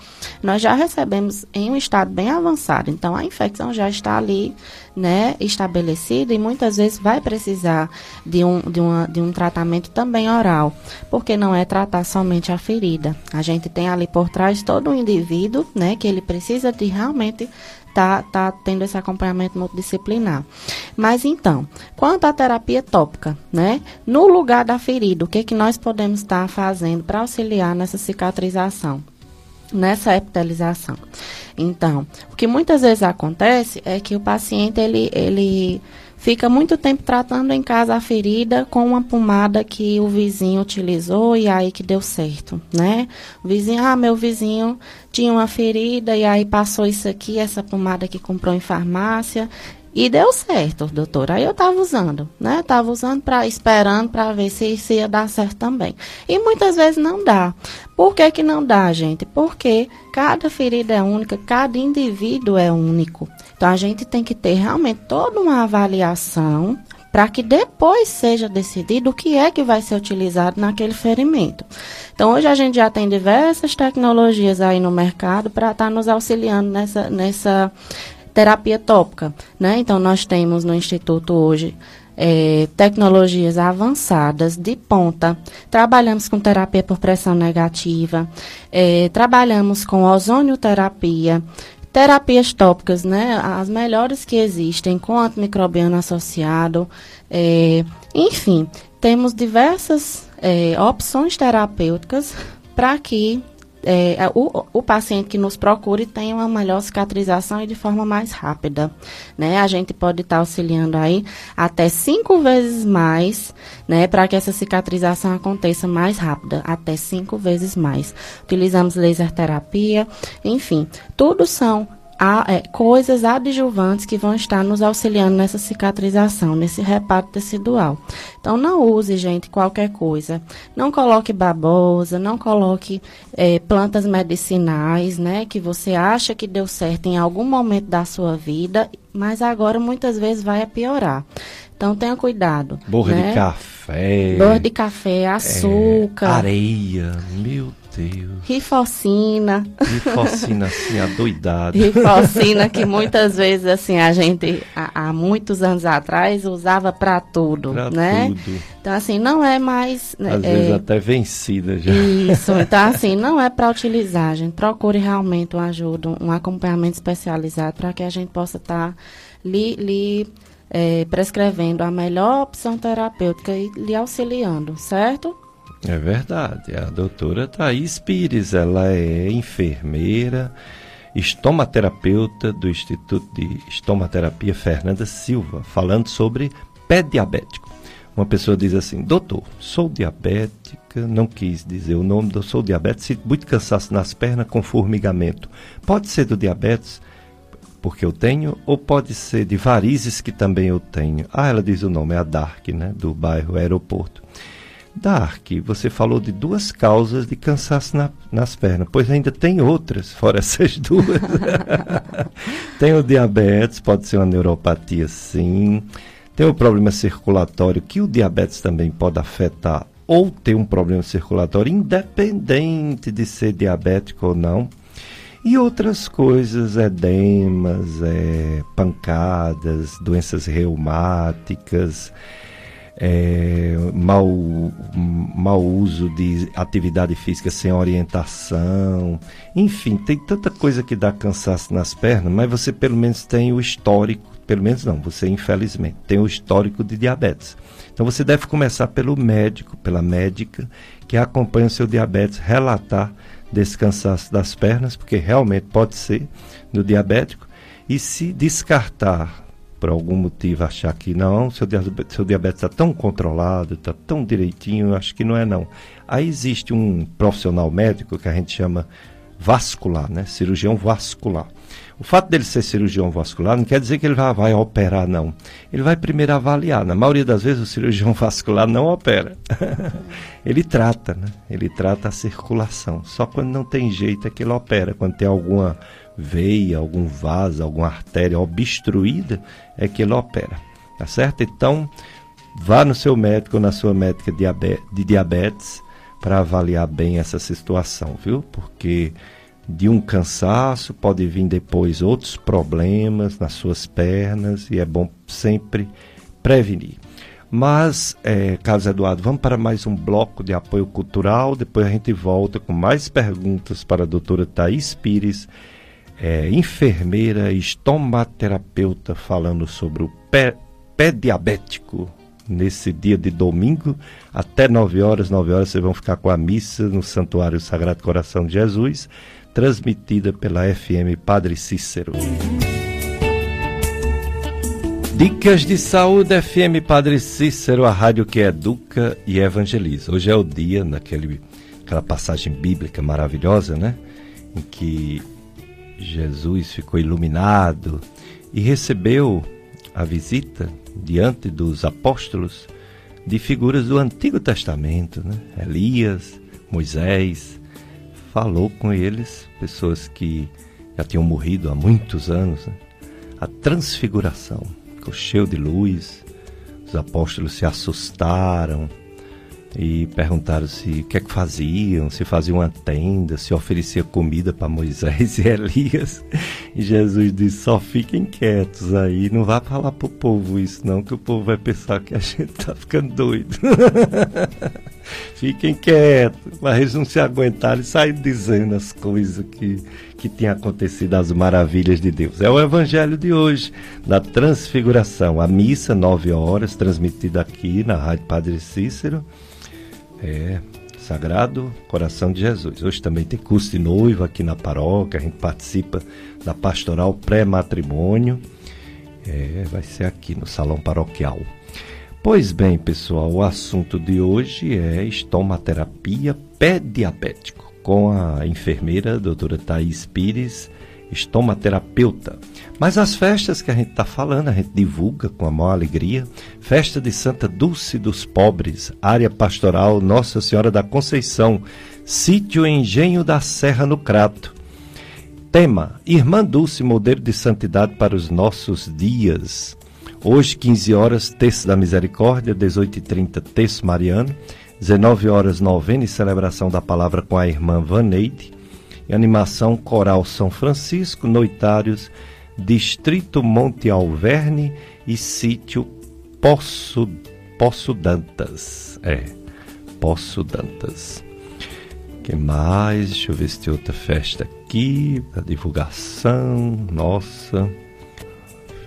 [SPEAKER 2] nós já recebemos em um estado bem avançado. Então, a infecção já está ali, né, estabelecida e muitas vezes vai precisar de um, de, uma, de um tratamento também oral, porque não é tratar somente a ferida. A gente tem ali por trás todo um indivíduo, né, que ele precisa de realmente tá, tá tendo esse acompanhamento multidisciplinar. Mas então, quanto à terapia tópica, né? No lugar da ferida, o que, que nós podemos estar fazendo para auxiliar nessa cicatrização? Nessa epitelização. Então, o que muitas vezes acontece é que o paciente ele, ele fica muito tempo tratando em casa a ferida com uma pomada que o vizinho utilizou e aí que deu certo, né? O vizinho, ah, meu vizinho tinha uma ferida e aí passou isso aqui, essa pomada que comprou em farmácia e deu certo, doutor. Aí eu estava usando, né? Estava usando para esperando para ver se isso ia dar certo também. E muitas vezes não dá. Por que, que não dá, gente? Porque cada ferida é única, cada indivíduo é único. Então a gente tem que ter realmente toda uma avaliação para que depois seja decidido o que é que vai ser utilizado naquele ferimento. Então hoje a gente já tem diversas tecnologias aí no mercado para estar tá nos auxiliando nessa, nessa terapia tópica, né? Então nós temos no instituto hoje é, tecnologias avançadas de ponta. Trabalhamos com terapia por pressão negativa, é, trabalhamos com ozonioterapia, Terapias tópicas, né? As melhores que existem, com antimicrobiano associado. É, enfim, temos diversas é, opções terapêuticas para que é, é, o, o paciente que nos procure tenha uma melhor cicatrização e de forma mais rápida. Né? A gente pode estar tá auxiliando aí até cinco vezes mais, né, para que essa cicatrização aconteça mais rápida, até cinco vezes mais. Utilizamos laser terapia, enfim, tudo são a, é, coisas adjuvantes que vão estar nos auxiliando nessa cicatrização, nesse reparto tecidual. Então, não use, gente, qualquer coisa. Não coloque babosa, não coloque é, plantas medicinais, né, que você acha que deu certo em algum momento da sua vida, mas agora muitas vezes vai piorar. Então tenha cuidado.
[SPEAKER 1] Borra né? de café.
[SPEAKER 2] Borra de café, açúcar. É,
[SPEAKER 1] areia, meu Deus.
[SPEAKER 2] Rifocina.
[SPEAKER 1] Rifocina, assim, adoidada.
[SPEAKER 2] Rifocina que muitas vezes, assim, a gente, há, há muitos anos atrás, usava para tudo, pra né? Tudo. Então, assim, não é mais...
[SPEAKER 1] Né, Às
[SPEAKER 2] é,
[SPEAKER 1] vezes até vencida já.
[SPEAKER 2] Isso, então, assim, não é para utilizar, gente. Procure realmente uma ajuda, um acompanhamento especializado para que a gente possa estar tá lhe, lhe é, prescrevendo a melhor opção terapêutica e lhe auxiliando, certo?
[SPEAKER 1] É verdade. A doutora Thaís Pires, ela é enfermeira, estomaterapeuta do Instituto de Estomaterapia Fernanda Silva, falando sobre pé diabético. Uma pessoa diz assim: Doutor, sou diabética, não quis dizer o nome, sou diabética, sinto muito cansaço nas pernas com formigamento. Pode ser do diabetes? Porque eu tenho, ou pode ser de varizes que também eu tenho. Ah, ela diz o nome, é a Dark, né? Do bairro Aeroporto. Dark, você falou de duas causas de cansaço na, nas pernas, pois ainda tem outras, fora essas duas. tem o diabetes, pode ser uma neuropatia, sim. Tem o problema circulatório, que o diabetes também pode afetar ou ter um problema circulatório, independente de ser diabético ou não. E outras coisas, edemas, é, pancadas, doenças reumáticas é, mau, mau uso de atividade física sem orientação. Enfim, tem tanta coisa que dá cansaço nas pernas, mas você pelo menos tem o histórico, pelo menos não, você infelizmente tem o histórico de diabetes. Então você deve começar pelo médico, pela médica que acompanha o seu diabetes, relatar desse cansaço das pernas, porque realmente pode ser no diabético, e se descartar por algum motivo achar que não, seu diabetes, seu diabetes está tão controlado, está tão direitinho, acho que não é não. Aí existe um profissional médico que a gente chama vascular, né? Cirurgião vascular. O fato dele ser cirurgião vascular não quer dizer que ele vai, vai, operar, não. Ele vai primeiro avaliar. Na maioria das vezes, o cirurgião vascular não opera. ele trata, né? Ele trata a circulação. Só quando não tem jeito é que ele opera. Quando tem alguma veia, algum vaso, alguma artéria obstruída, é que ele opera. Tá certo? Então, vá no seu médico ou na sua médica de diabetes para avaliar bem essa situação, viu? Porque de um cansaço, pode vir depois outros problemas nas suas pernas e é bom sempre prevenir. Mas, é, Carlos Eduardo, vamos para mais um bloco de apoio cultural. Depois a gente volta com mais perguntas para a doutora Thaís Pires, é, enfermeira estomaterapeuta, falando sobre o pé, pé diabético. Nesse dia de domingo, até 9 horas, 9 horas, vocês vão ficar com a missa no Santuário Sagrado Coração de Jesus transmitida pela FM Padre Cícero. Dicas de Saúde FM Padre Cícero, a rádio que educa e evangeliza. Hoje é o dia, naquele, aquela passagem bíblica maravilhosa, né? Em que Jesus ficou iluminado e recebeu a visita diante dos apóstolos de figuras do Antigo Testamento, né? Elias, Moisés, falou com eles, pessoas que já tinham morrido há muitos anos. Né? A transfiguração, ficou cheio de luz, os apóstolos se assustaram e perguntaram se o que é que faziam, se faziam uma tenda, se oferecia comida para Moisés e Elias. E Jesus disse: só fiquem quietos aí, não vá falar pro povo isso não, que o povo vai pensar que a gente tá ficando doido. Fiquem quietos. Mas eles não se aguentaram e saíram dizendo as coisas que, que tinham acontecido, as maravilhas de Deus. É o evangelho de hoje, da transfiguração. A missa, nove horas, transmitida aqui na Rádio Padre Cícero. É, Sagrado Coração de Jesus. Hoje também tem curso de noiva aqui na paróquia, a gente participa da pastoral pré-matrimônio. É, vai ser aqui no salão paroquial. Pois bem, pessoal, o assunto de hoje é estomaterapia pé diabético, com a enfermeira doutora Thais Pires, estomaterapeuta. Mas as festas que a gente está falando, a gente divulga com a maior alegria. Festa de Santa Dulce dos Pobres, área pastoral Nossa Senhora da Conceição, sítio Engenho da Serra no Crato. Tema: Irmã Dulce, modelo de santidade para os nossos dias. Hoje, 15 horas, Terço da Misericórdia, 18h30, Terço Mariano, 19 horas, novena e celebração da palavra com a irmã Vaneide, animação Coral São Francisco, Noitários, Distrito Monte Alverne e Sítio Poço, Poço Dantas. É, Poço Dantas. que mais? Deixa eu ver se tem outra festa aqui, da divulgação. Nossa.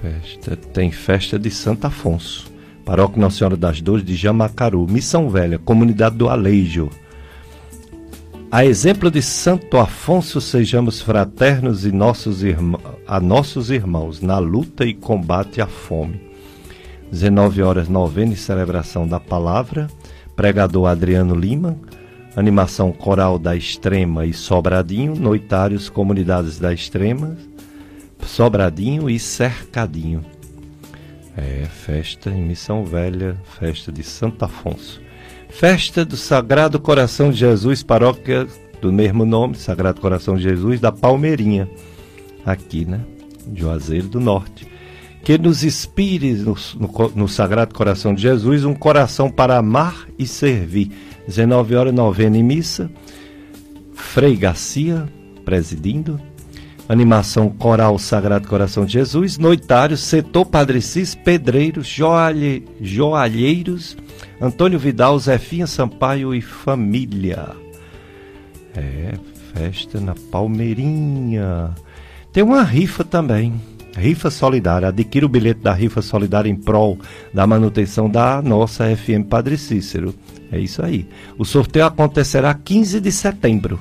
[SPEAKER 1] Festa, tem festa de Santo Afonso. Paróquia Nossa Senhora das Dores de Jamacaru, Missão Velha, comunidade do Aleijo. A exemplo de Santo Afonso, sejamos fraternos e nossos a nossos irmãos na luta e combate à fome. 19 horas novena e celebração da palavra. Pregador Adriano Lima. Animação coral da Extrema e Sobradinho. Noitários Comunidades da Extrema Sobradinho e Cercadinho. É, festa em Missão Velha, festa de Santo Afonso. Festa do Sagrado Coração de Jesus, paróquia do mesmo nome, Sagrado Coração de Jesus, da Palmeirinha, aqui, né? Juazeiro do Norte. Que nos inspire no, no, no, Sagrado Coração de Jesus um coração para amar e servir. 19 horas, novena em missa. Frei Garcia, presidindo. Animação Coral Sagrado Coração de Jesus, Noitário, Setor Padre Cis, Pedreiros, Joalhe, Joalheiros, Antônio Vidal, Zefinha Sampaio e família. É, festa na Palmeirinha. Tem uma rifa também. Rifa Solidária. Adquira o bilhete da Rifa Solidária em prol da manutenção da nossa FM Padre Cícero. É isso aí. O sorteio acontecerá 15 de setembro.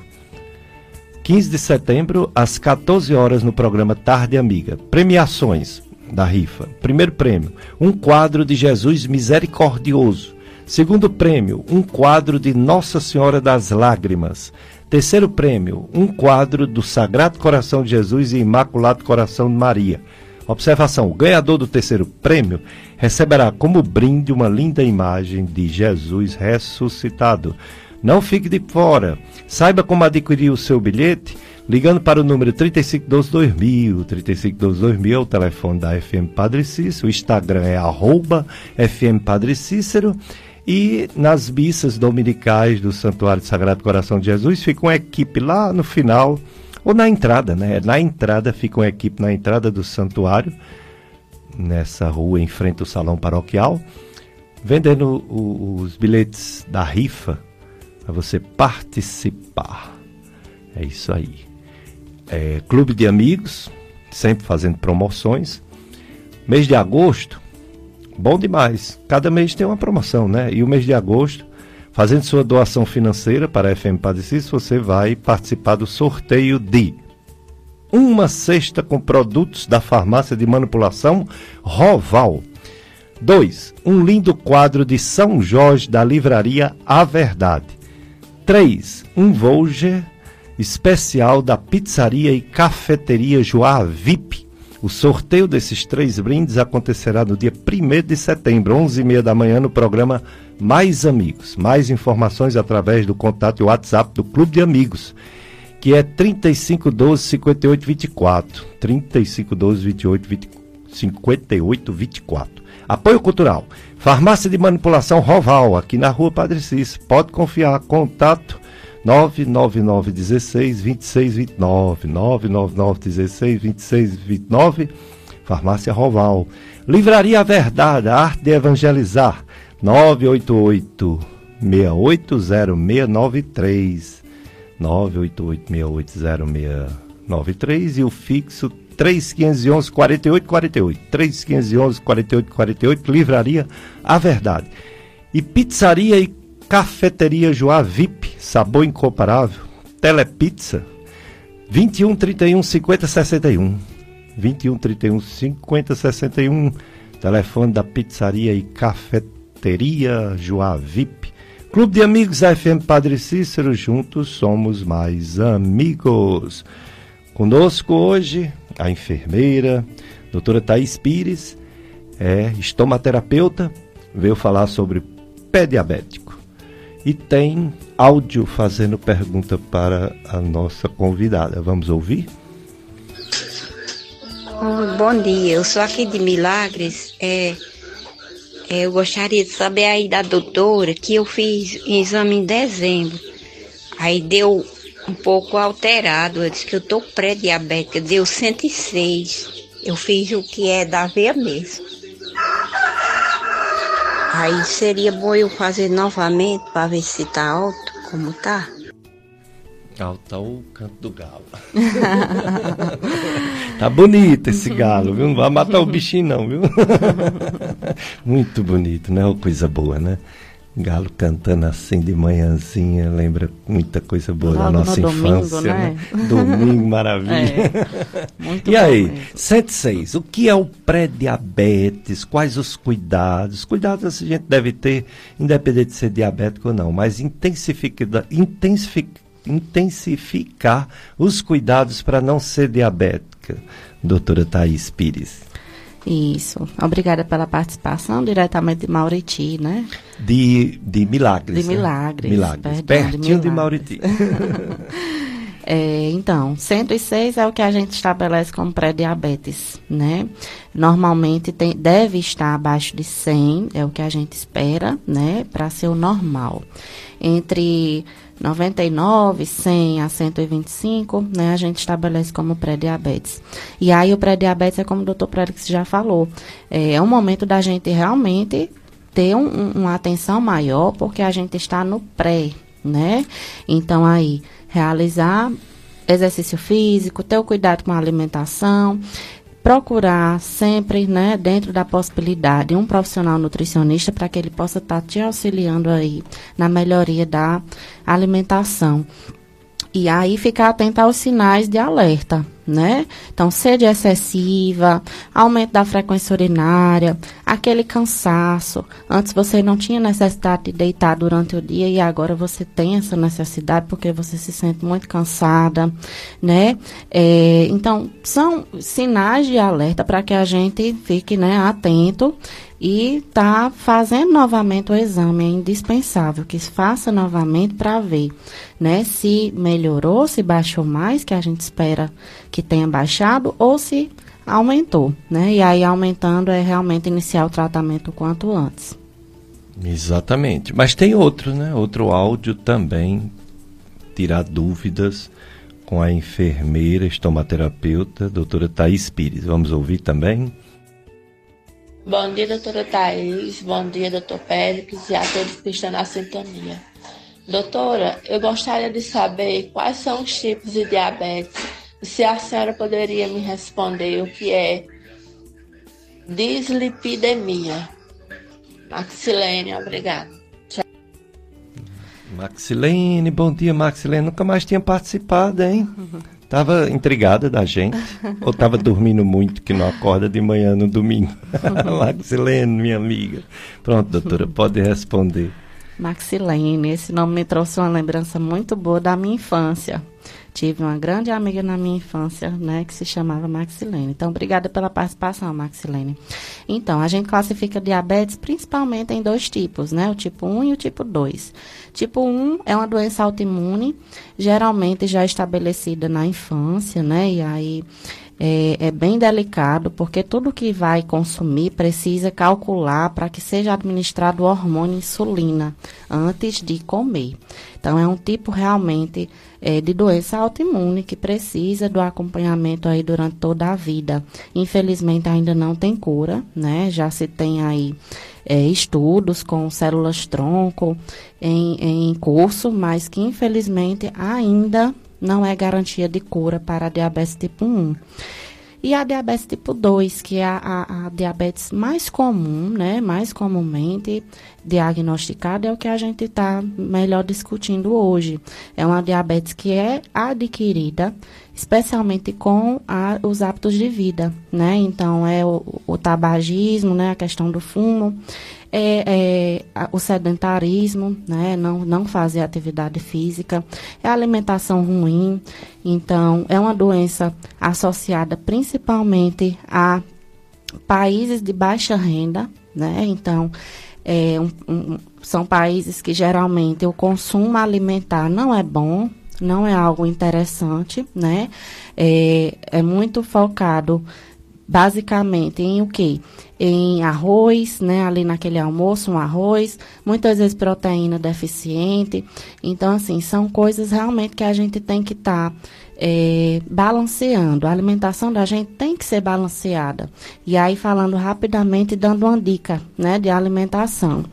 [SPEAKER 1] 15 de setembro, às 14 horas, no programa Tarde Amiga. Premiações: da rifa. Primeiro prêmio, um quadro de Jesus misericordioso. Segundo prêmio, um quadro de Nossa Senhora das Lágrimas. Terceiro prêmio, um quadro do Sagrado Coração de Jesus e Imaculado Coração de Maria. Observação: o ganhador do terceiro prêmio receberá como brinde uma linda imagem de Jesus ressuscitado. Não fique de fora. Saiba como adquirir o seu bilhete ligando para o número 3512-2000. 3512-2000 é o telefone da FM Padre Cícero. O Instagram é arroba FM Padre Cícero. E nas missas dominicais do Santuário Sagrado Coração de Jesus fica uma equipe lá no final, ou na entrada, né? Na entrada fica uma equipe na entrada do santuário, nessa rua em frente ao salão paroquial, vendendo os bilhetes da rifa para você participar. É isso aí. É, Clube de Amigos, sempre fazendo promoções. Mês de agosto, Bom demais. Cada mês tem uma promoção, né? E o mês de agosto, fazendo sua doação financeira para a FM Cícero, você vai participar do sorteio de uma cesta com produtos da farmácia de manipulação Roval. 2. Um lindo quadro de São Jorge da livraria A Verdade. 3. Um voucher especial da pizzaria e cafeteria Joá VIP o sorteio desses três brindes acontecerá no dia 1 de setembro, 11h30 da manhã, no programa Mais Amigos. Mais informações através do contato e WhatsApp do Clube de Amigos, que é 3512 5824. 3512 28 58 24. Apoio Cultural. Farmácia de Manipulação Roval, aqui na rua Padre Cis. Pode confiar. Contato 999 16 26 29. 999 16 26 29. Farmácia Roval. Livraria Verdade, Arte de Evangelizar. 988 680693. 988-680693 e o fixo 3511 4848. 3511 4848, Livraria A Verdade. E pizzaria e Cafeteria Joá VIP, sabor incomparável. Telepizza, 21 31 50 61. 21 31 50 61. Telefone da Pizzaria e Cafeteria Joá VIP. Clube de Amigos FM Padre Cícero, juntos somos mais amigos. Conosco hoje a enfermeira, doutora Thaís Pires, é estomaterapeuta, veio falar sobre pé diabético. E tem áudio fazendo pergunta para a nossa convidada. Vamos ouvir?
[SPEAKER 4] Oh, bom dia, eu sou aqui de Milagres. É, é, eu gostaria de saber aí da doutora que eu fiz exame em dezembro. Aí deu um pouco alterado. Eu disse que eu tô pré-diabética, deu 106. Eu fiz o que é da veia mesmo. Aí seria bom eu fazer novamente para ver se tá alto, como tá.
[SPEAKER 1] Alto tá o canto do galo. tá bonito esse galo, viu? Não vai matar o bichinho não, viu? Muito bonito, né? Coisa boa, né? Galo cantando assim de manhãzinha, lembra muita coisa boa Logo da nossa infância. Domingo, né? né? domingo maravilha. É, muito e aí, mesmo. 106, o que é o pré-diabetes? Quais os cuidados? Cuidados a gente deve ter, independente de ser diabético ou não, mas intensificar os cuidados para não ser diabética, doutora Thaís Pires.
[SPEAKER 2] Isso. Obrigada pela participação, diretamente de Mauriti, né?
[SPEAKER 1] De, de Milagres.
[SPEAKER 2] De Milagres.
[SPEAKER 1] Né? Milagres. Perdão, Pertinho de, Milagres. de Mauriti.
[SPEAKER 2] é, então, 106 é o que a gente estabelece como pré-diabetes, né? Normalmente tem, deve estar abaixo de 100, é o que a gente espera, né? Para ser o normal. Entre 99, 100 a 125, né, a gente estabelece como pré-diabetes. E aí o pré-diabetes é como o doutor Prélix já falou, é, é um momento da gente realmente ter um, um, uma atenção maior, porque a gente está no pré, né? Então aí, realizar exercício físico, ter o cuidado com a alimentação, procurar sempre, né, dentro da possibilidade, um profissional nutricionista para que ele possa estar tá te auxiliando aí na melhoria da alimentação. E aí ficar atento aos sinais de alerta, né? Então, sede excessiva, aumento da frequência urinária, aquele cansaço. Antes você não tinha necessidade de deitar durante o dia e agora você tem essa necessidade porque você se sente muito cansada, né? É, então, são sinais de alerta para que a gente fique né, atento e tá fazendo novamente o exame é indispensável que faça novamente para ver, né, se melhorou, se baixou mais que a gente espera que tenha baixado ou se aumentou, né? E aí aumentando é realmente iniciar o tratamento o quanto antes.
[SPEAKER 1] Exatamente. Mas tem outro, né? Outro áudio também tirar dúvidas com a enfermeira estomaterapeuta, doutora Thais Pires. Vamos ouvir também?
[SPEAKER 5] Bom dia, doutora Thais. Bom dia, doutor Pérez e a todos que estão na sintonia. Doutora, eu gostaria de saber quais são os tipos de diabetes. Se a senhora poderia me responder o que é dislipidemia. Maxilene, obrigada.
[SPEAKER 1] Maxilene, bom dia, Maxilene. Nunca mais tinha participado, hein? Tava intrigada da gente? ou tava dormindo muito que não acorda de manhã no domingo? Maxilene, minha amiga. Pronto, doutora, pode responder.
[SPEAKER 2] Maxilene, esse nome me trouxe uma lembrança muito boa da minha infância. Tive uma grande amiga na minha infância, né, que se chamava Maxilene. Então, obrigada pela participação, Maxilene. Então, a gente classifica diabetes principalmente em dois tipos, né, o tipo 1 e o tipo 2. Tipo 1 é uma doença autoimune, geralmente já estabelecida na infância, né, e aí é, é, bem delicado, porque tudo que vai consumir precisa calcular para que seja administrado o hormônio insulina antes de comer. Então, é um tipo realmente é, de doença autoimune que precisa do acompanhamento aí durante toda a vida. Infelizmente, ainda não tem cura, né? Já se tem aí é, estudos com células tronco em, em curso, mas que infelizmente ainda não é garantia de cura para a diabetes tipo 1. E a diabetes tipo 2, que é a, a, a, diabetes mais comum, né, mais comumente diagnosticada, é o que a gente está melhor discutindo hoje. É uma diabetes que é adquirida, especialmente com a, os hábitos de vida, né? Então, é o, o tabagismo, né, a questão do fumo, é, é, o sedentarismo, né? Não, não fazer atividade física, é alimentação ruim. Então, é uma doença associada principalmente a países de baixa renda, né? Então, é, um, um, são países que geralmente o consumo alimentar não é bom, não é algo interessante, né? É, é muito focado basicamente em o quê? Em arroz, né? Ali naquele almoço, um arroz, muitas vezes proteína deficiente. Então, assim, são coisas realmente que a gente tem que estar tá, é, balanceando. A alimentação da gente tem que ser balanceada. E aí, falando rapidamente, dando uma dica, né? De alimentação.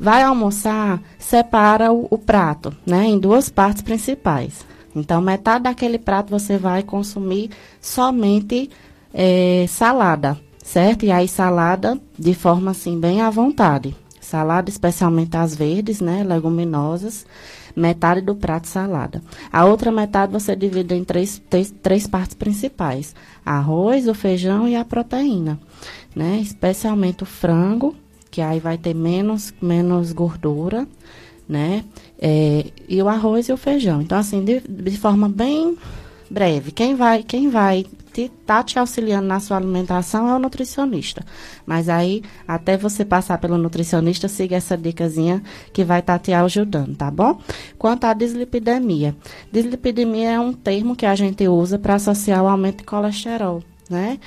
[SPEAKER 2] Vai almoçar, separa o, o prato, né? Em duas partes principais. Então, metade daquele prato você vai consumir somente é, salada, certo? E aí salada de forma assim bem à vontade. Salada especialmente as verdes, né, leguminosas, metade do prato salada. A outra metade você divide em três, três, três partes principais: arroz, o feijão e a proteína, né? Especialmente o frango, que aí vai ter menos menos gordura, né? É, e o arroz e o feijão. Então assim, de, de forma bem breve. Quem vai, quem vai te, tá te auxiliando na sua alimentação é o nutricionista. Mas aí, até você passar pelo nutricionista, siga essa dicasinha que vai estar tá te ajudando, tá bom? Quanto à dislipidemia. Dislipidemia é um termo que a gente usa para associar o aumento de colesterol. Né?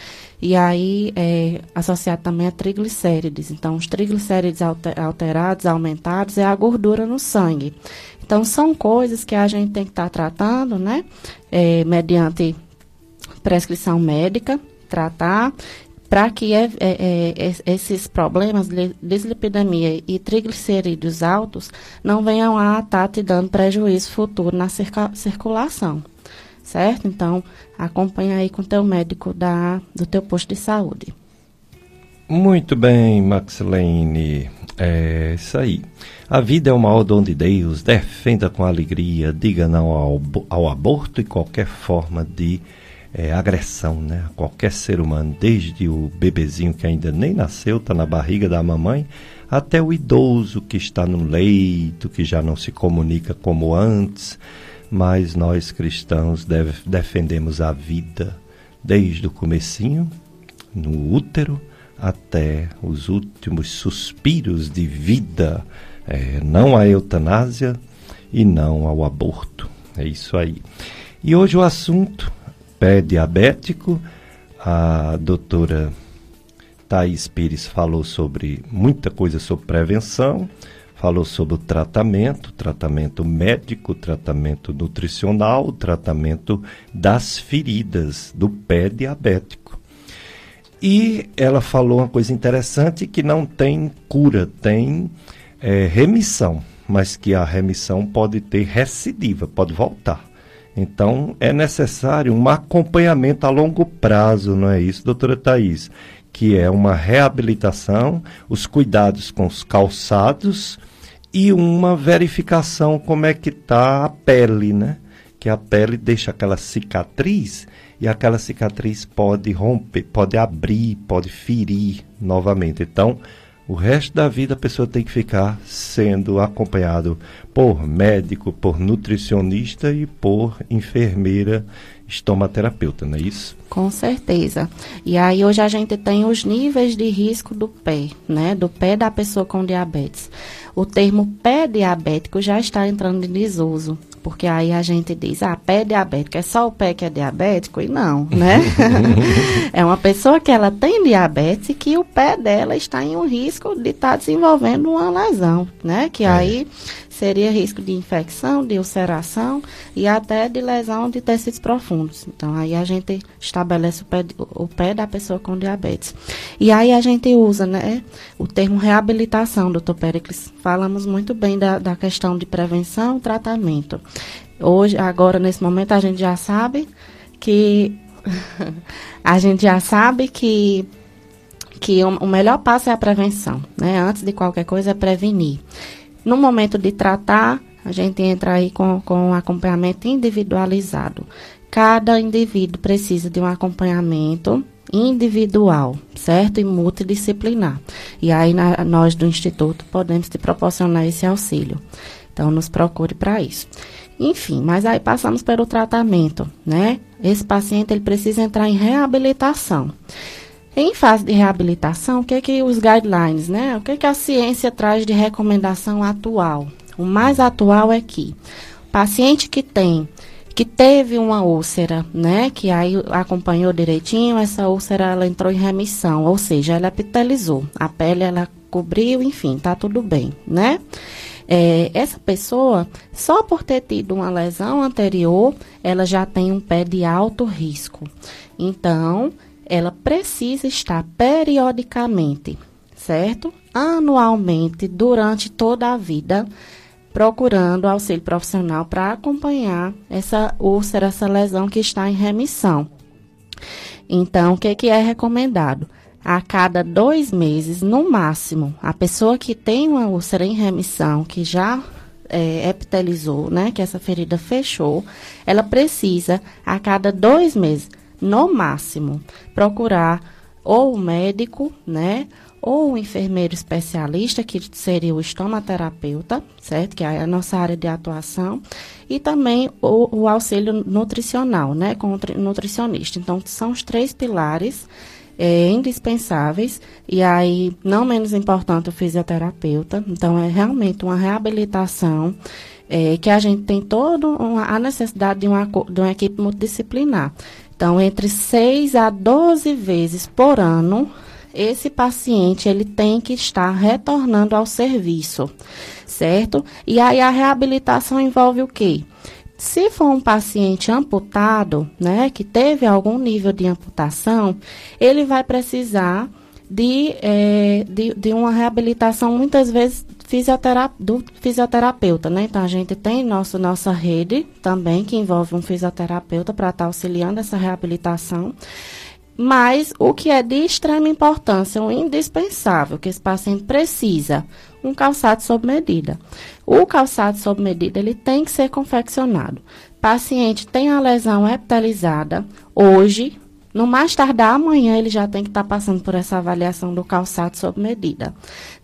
[SPEAKER 2] E aí, é, associado também a triglicérides. Então, os triglicérides alterados, aumentados, é a gordura no sangue. Então, são coisas que a gente tem que estar tá tratando, né? É, mediante prescrição médica, tratar, para que é, é, é, esses problemas de dislipidemia e triglicerídeos altos não venham a estar te dando prejuízo futuro na circa, circulação, certo? Então, acompanha aí com o teu médico da, do teu posto de saúde.
[SPEAKER 1] Muito bem, Maxilene. É isso aí. A vida é uma maior de Deus. Defenda com alegria. Diga não ao, ao aborto e qualquer forma de é, agressão né, a qualquer ser humano, desde o bebezinho que ainda nem nasceu, está na barriga da mamãe, até o idoso que está no leito, que já não se comunica como antes. Mas nós cristãos deve, defendemos a vida desde o comecinho, no útero, até os últimos suspiros de vida, é, não à eutanásia e não ao aborto. É isso aí. E hoje o assunto pé diabético. A doutora Thais Pires falou sobre muita coisa sobre prevenção, falou sobre o tratamento, tratamento médico, tratamento nutricional, tratamento das feridas do pé diabético. E ela falou uma coisa interessante que não tem cura, tem é, remissão, mas que a remissão pode ter recidiva, pode voltar. Então, é necessário um acompanhamento a longo prazo, não é isso, doutora Thais? Que é uma reabilitação, os cuidados com os calçados e uma verificação como é que está a pele, né? Que a pele deixa aquela cicatriz e aquela cicatriz pode romper, pode abrir, pode ferir novamente. Então, o resto da vida a pessoa tem que ficar sendo acompanhado por médico, por nutricionista e por enfermeira estomaterapeuta, não é isso?
[SPEAKER 2] Com certeza. E aí hoje a gente tem os níveis de risco do pé, né? Do pé da pessoa com diabetes. O termo pé diabético já está entrando em desuso. Porque aí a gente diz, ah, pé diabético, é só o pé que é diabético? E não, né? é uma pessoa que ela tem diabetes e que o pé dela está em um risco de estar tá desenvolvendo uma lesão, né? Que é. aí seria risco de infecção, de ulceração e até de lesão de tecidos profundos. Então, aí a gente estabelece o pé, o pé da pessoa com diabetes. E aí a gente usa né, o termo reabilitação, doutor Pericles. Falamos muito bem da, da questão de prevenção e tratamento. Hoje, agora, nesse momento, a gente já sabe que. a gente já sabe que que o melhor passo é a prevenção, né? Antes de qualquer coisa é prevenir. No momento de tratar, a gente entra aí com, com um acompanhamento individualizado. Cada indivíduo precisa de um acompanhamento individual, certo? E multidisciplinar. E aí na, nós do Instituto podemos te proporcionar esse auxílio. Então nos procure para isso. Enfim, mas aí passamos pelo tratamento, né? Esse paciente ele precisa entrar em reabilitação. Em fase de reabilitação, o que é que os guidelines, né? O que é que a ciência traz de recomendação atual? O mais atual é que paciente que tem que teve uma úlcera, né, que aí acompanhou direitinho, essa úlcera ela entrou em remissão, ou seja, ela epitelizou, a pele ela cobriu, enfim, tá tudo bem, né? É, essa pessoa, só por ter tido uma lesão anterior, ela já tem um pé de alto risco. Então, ela precisa estar periodicamente, certo? Anualmente, durante toda a vida, procurando auxílio profissional para acompanhar essa úlcera, essa lesão que está em remissão. Então, o que, que é recomendado? A cada dois meses, no máximo, a pessoa que tem uma úlcera em remissão, que já é, epitelizou, né, que essa ferida fechou, ela precisa, a cada dois meses, no máximo, procurar ou o médico, né? Ou o enfermeiro especialista, que seria o estomaterapeuta, certo? Que é a nossa área de atuação. E também o, o auxílio nutricional, né? Com o nutricionista. Então, são os três pilares é, indispensáveis. E aí, não menos importante, o fisioterapeuta. Então, é realmente uma reabilitação é, que a gente tem toda a necessidade de uma, de uma equipe multidisciplinar. Então, entre 6 a 12 vezes por ano, esse paciente ele tem que estar retornando ao serviço, certo? E aí a reabilitação envolve o quê? Se for um paciente amputado, né, que teve algum nível de amputação, ele vai precisar de, é, de, de uma reabilitação muitas vezes fisioterap do fisioterapeuta, né? Então a gente tem nosso, nossa rede também que envolve um fisioterapeuta para estar tá auxiliando essa reabilitação. Mas o que é de extrema importância, um indispensável que esse paciente precisa, um calçado sob medida. O calçado sob medida ele tem que ser confeccionado Paciente tem a lesão epitelizada hoje, no mais tardar amanhã ele já tem que estar tá passando por essa avaliação do calçado sob medida,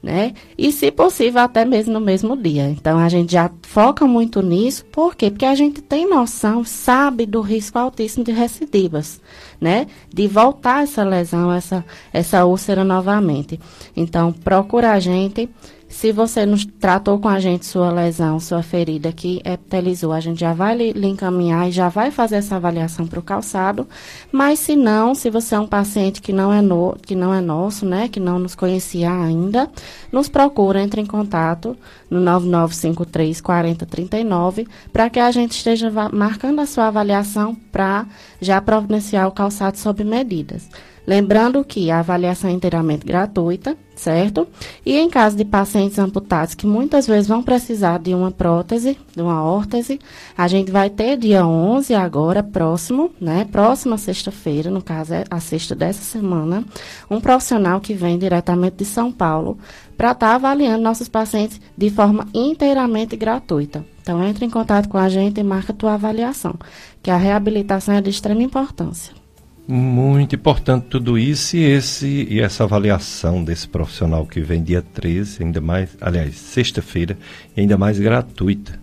[SPEAKER 2] né? E se possível até mesmo no mesmo dia. Então a gente já foca muito nisso, por quê? Porque a gente tem noção, sabe do risco altíssimo de recidivas, né? De voltar essa lesão, essa essa úlcera novamente. Então procura a gente se você não tratou com a gente sua lesão, sua ferida que epitelizou, a gente já vai lhe, lhe encaminhar e já vai fazer essa avaliação para o calçado. Mas se não, se você é um paciente que não é, no, que não é nosso, né, que não nos conhecia ainda, nos procura, entre em contato no 9953 4039 para que a gente esteja marcando a sua avaliação para já providenciar o calçado sob medidas. Lembrando que a avaliação é inteiramente gratuita, certo? E em caso de pacientes amputados que muitas vezes vão precisar de uma prótese, de uma órtese, a gente vai ter dia 11 agora, próximo, né? Próxima sexta-feira, no caso é a sexta dessa semana, um profissional que vem diretamente de São Paulo para estar tá avaliando nossos pacientes de forma inteiramente gratuita. Então entre em contato com a gente e marca a tua avaliação, que a reabilitação é de extrema importância.
[SPEAKER 1] Muito importante tudo isso e, esse, e essa avaliação desse profissional que vem dia 13, ainda mais, aliás, sexta-feira, e ainda mais gratuita,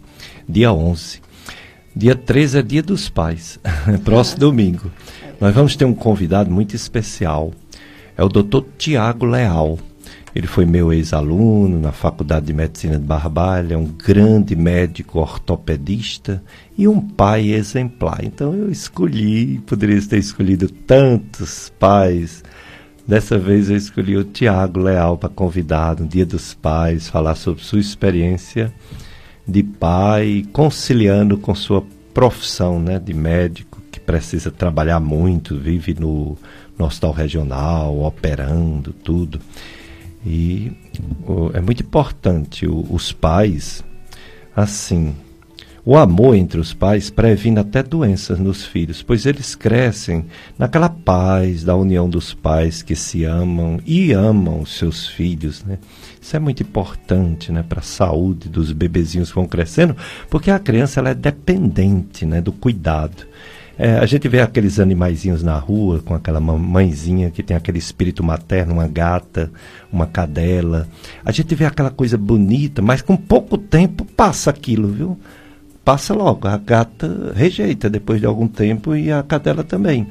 [SPEAKER 1] dia 11. Dia 13 é dia dos pais, próximo domingo. Nós vamos ter um convidado muito especial, é o Dr. Tiago Leal. Ele foi meu ex-aluno na Faculdade de Medicina de Barbalha, um grande médico ortopedista e um pai exemplar. Então eu escolhi, poderia ter escolhido tantos pais. Dessa vez eu escolhi o Tiago Leal para convidar no Dia dos Pais, falar sobre sua experiência de pai, conciliando com sua profissão né, de médico, que precisa trabalhar muito, vive no, no hospital regional, operando, tudo. E o, é muito importante o, os pais, assim, o amor entre os pais previne até doenças nos filhos, pois eles crescem naquela paz da união dos pais que se amam e amam os seus filhos, né? Isso é muito importante, né, para a saúde dos bebezinhos que vão crescendo, porque a criança ela é dependente, né, do cuidado. É, a gente vê aqueles animaizinhos na rua com aquela mãezinha que tem aquele espírito materno, uma gata, uma cadela. A gente vê aquela coisa bonita, mas com pouco tempo passa aquilo, viu? Passa logo. A gata rejeita depois de algum tempo e a cadela também.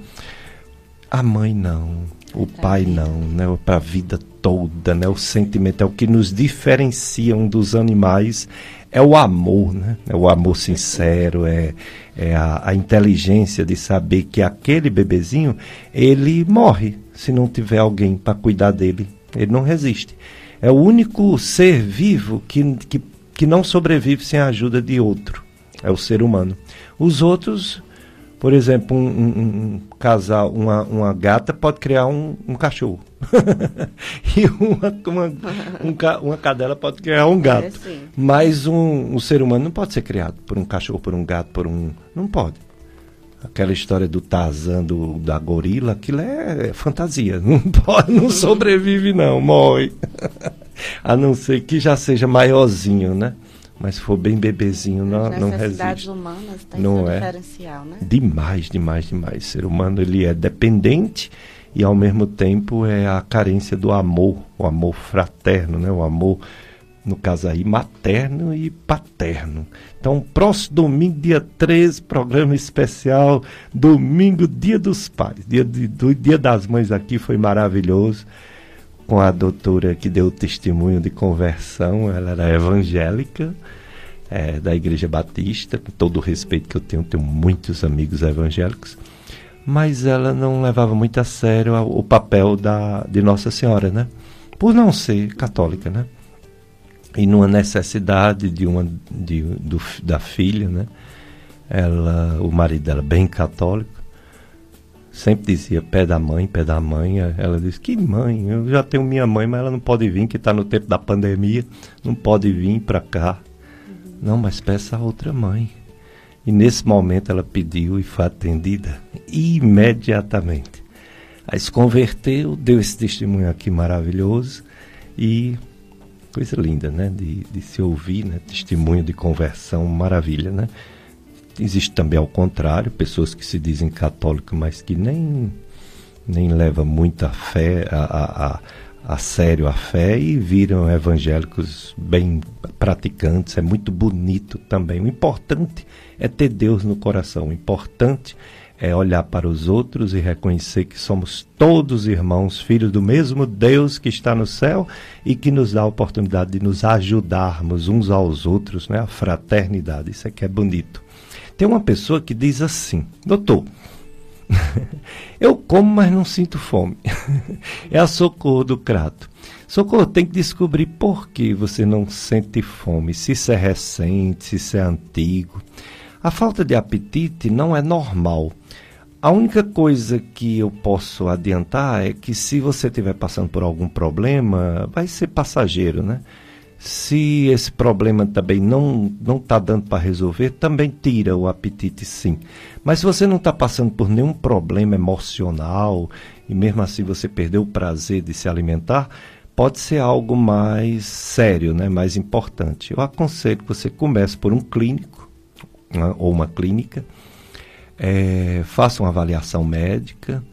[SPEAKER 1] A mãe não, o pai não, né? Para a vida toda, né? O sentimento é o que nos diferencia um dos animais é o amor, né? É o amor sincero, é, é a, a, inteligência de saber que aquele bebezinho, ele morre se não tiver alguém para cuidar dele. Ele não resiste. É o único ser vivo que, que, que não sobrevive sem a ajuda de outro. É o ser humano. Os outros, por exemplo, um, um, um casal, uma, uma gata pode criar um, um cachorro. e uma, uma, um, uma cadela pode criar um gato. É, Mas um, um ser humano não pode ser criado por um cachorro, por um gato, por um. Não pode. Aquela história do Tarzan, do, da gorila, aquilo é, é fantasia. Não pode, não sobrevive, não, morre. A não ser que já seja maiorzinho, né? Mas se for bem bebezinho, não, não resiste.
[SPEAKER 2] humanas tem não é? diferencial, né?
[SPEAKER 1] Demais, demais, demais. O ser humano ele é dependente e ao mesmo tempo é a carência do amor, o amor fraterno, né? O amor no caso aí materno e paterno. Então, próximo domingo, dia 13, programa especial, domingo, dia dos pais. Dia, de, do, dia das mães aqui foi maravilhoso com a doutora que deu testemunho de conversão, ela era evangélica, é, da Igreja Batista, com todo o respeito que eu tenho, tenho muitos amigos evangélicos, mas ela não levava muito a sério o papel da, de Nossa Senhora, né? Por não ser católica, né? E numa necessidade de uma de, do, da filha, né? Ela, o marido dela bem católico, sempre dizia pé da mãe, pé da mãe. Ela disse: Que mãe? Eu já tenho minha mãe, mas ela não pode vir, que está no tempo da pandemia, não pode vir para cá. Uhum. Não, mas peça a outra mãe. E nesse momento ela pediu e foi atendida imediatamente. Aí se converteu, deu esse testemunho aqui maravilhoso e coisa linda, né? De, de se ouvir, né? Testemunho de conversão, maravilha, né? existe também ao contrário, pessoas que se dizem católicas, mas que nem, nem levam muita fé a, a, a, a sério a fé e viram evangélicos bem praticantes. É muito bonito também. O importante é ter Deus no coração. O importante é olhar para os outros e reconhecer que somos todos irmãos, filhos do mesmo Deus que está no céu e que nos dá a oportunidade de nos ajudarmos uns aos outros, né? A fraternidade, isso é que é bonito. Tem uma pessoa que diz assim: "Doutor, eu como, mas não sinto fome. é a Socorro do Crato. Socorro, tem que descobrir por que você não sente fome, se isso é recente, se isso é antigo. A falta de apetite não é normal. A única coisa que eu posso adiantar é que se você estiver passando por algum problema, vai ser passageiro, né? Se esse problema também não não está dando para resolver, também tira o apetite, sim. Mas se você não está passando por nenhum problema emocional e mesmo assim você perdeu o prazer de se alimentar, pode ser algo mais sério, né? Mais importante. Eu aconselho que você comece por um clínico né, ou uma clínica, é, faça uma avaliação médica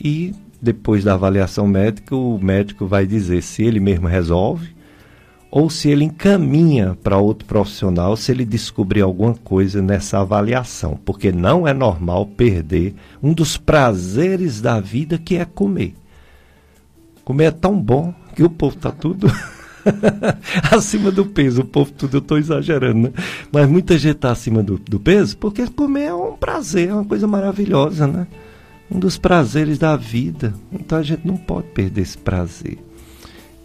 [SPEAKER 1] e depois da avaliação médica o médico vai dizer se ele mesmo resolve ou se ele encaminha para outro profissional se ele descobrir alguma coisa nessa avaliação, porque não é normal perder um dos prazeres da vida que é comer. Comer é tão bom que o povo está tudo acima do peso. O povo tudo, eu estou exagerando, né? Mas muita gente está acima do, do peso porque comer é um prazer, é uma coisa maravilhosa, né? Um dos prazeres da vida. Então a gente não pode perder esse prazer.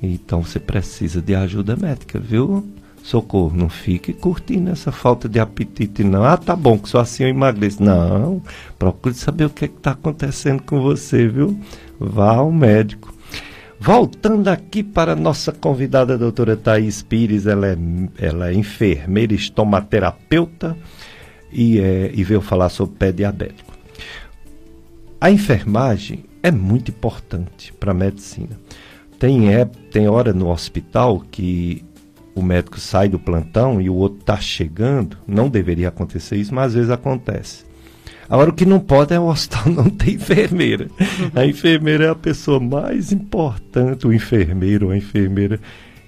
[SPEAKER 1] Então você precisa de ajuda médica, viu? Socorro, não fique curtindo essa falta de apetite, não. Ah, tá bom, que só assim eu emagreço. Não, procure saber o que é está acontecendo com você, viu? Vá ao médico. Voltando aqui para nossa convidada, a doutora Thais Pires, ela é, ela é enfermeira estomaterapeuta e, é, e veio falar sobre pé diabético. A enfermagem é muito importante para a medicina. Tem, é, tem hora no hospital que o médico sai do plantão e o outro está chegando, não deveria acontecer isso, mas às vezes acontece. Agora, o que não pode é o hospital não ter enfermeira. A enfermeira é a pessoa mais importante, o enfermeiro ou a enfermeira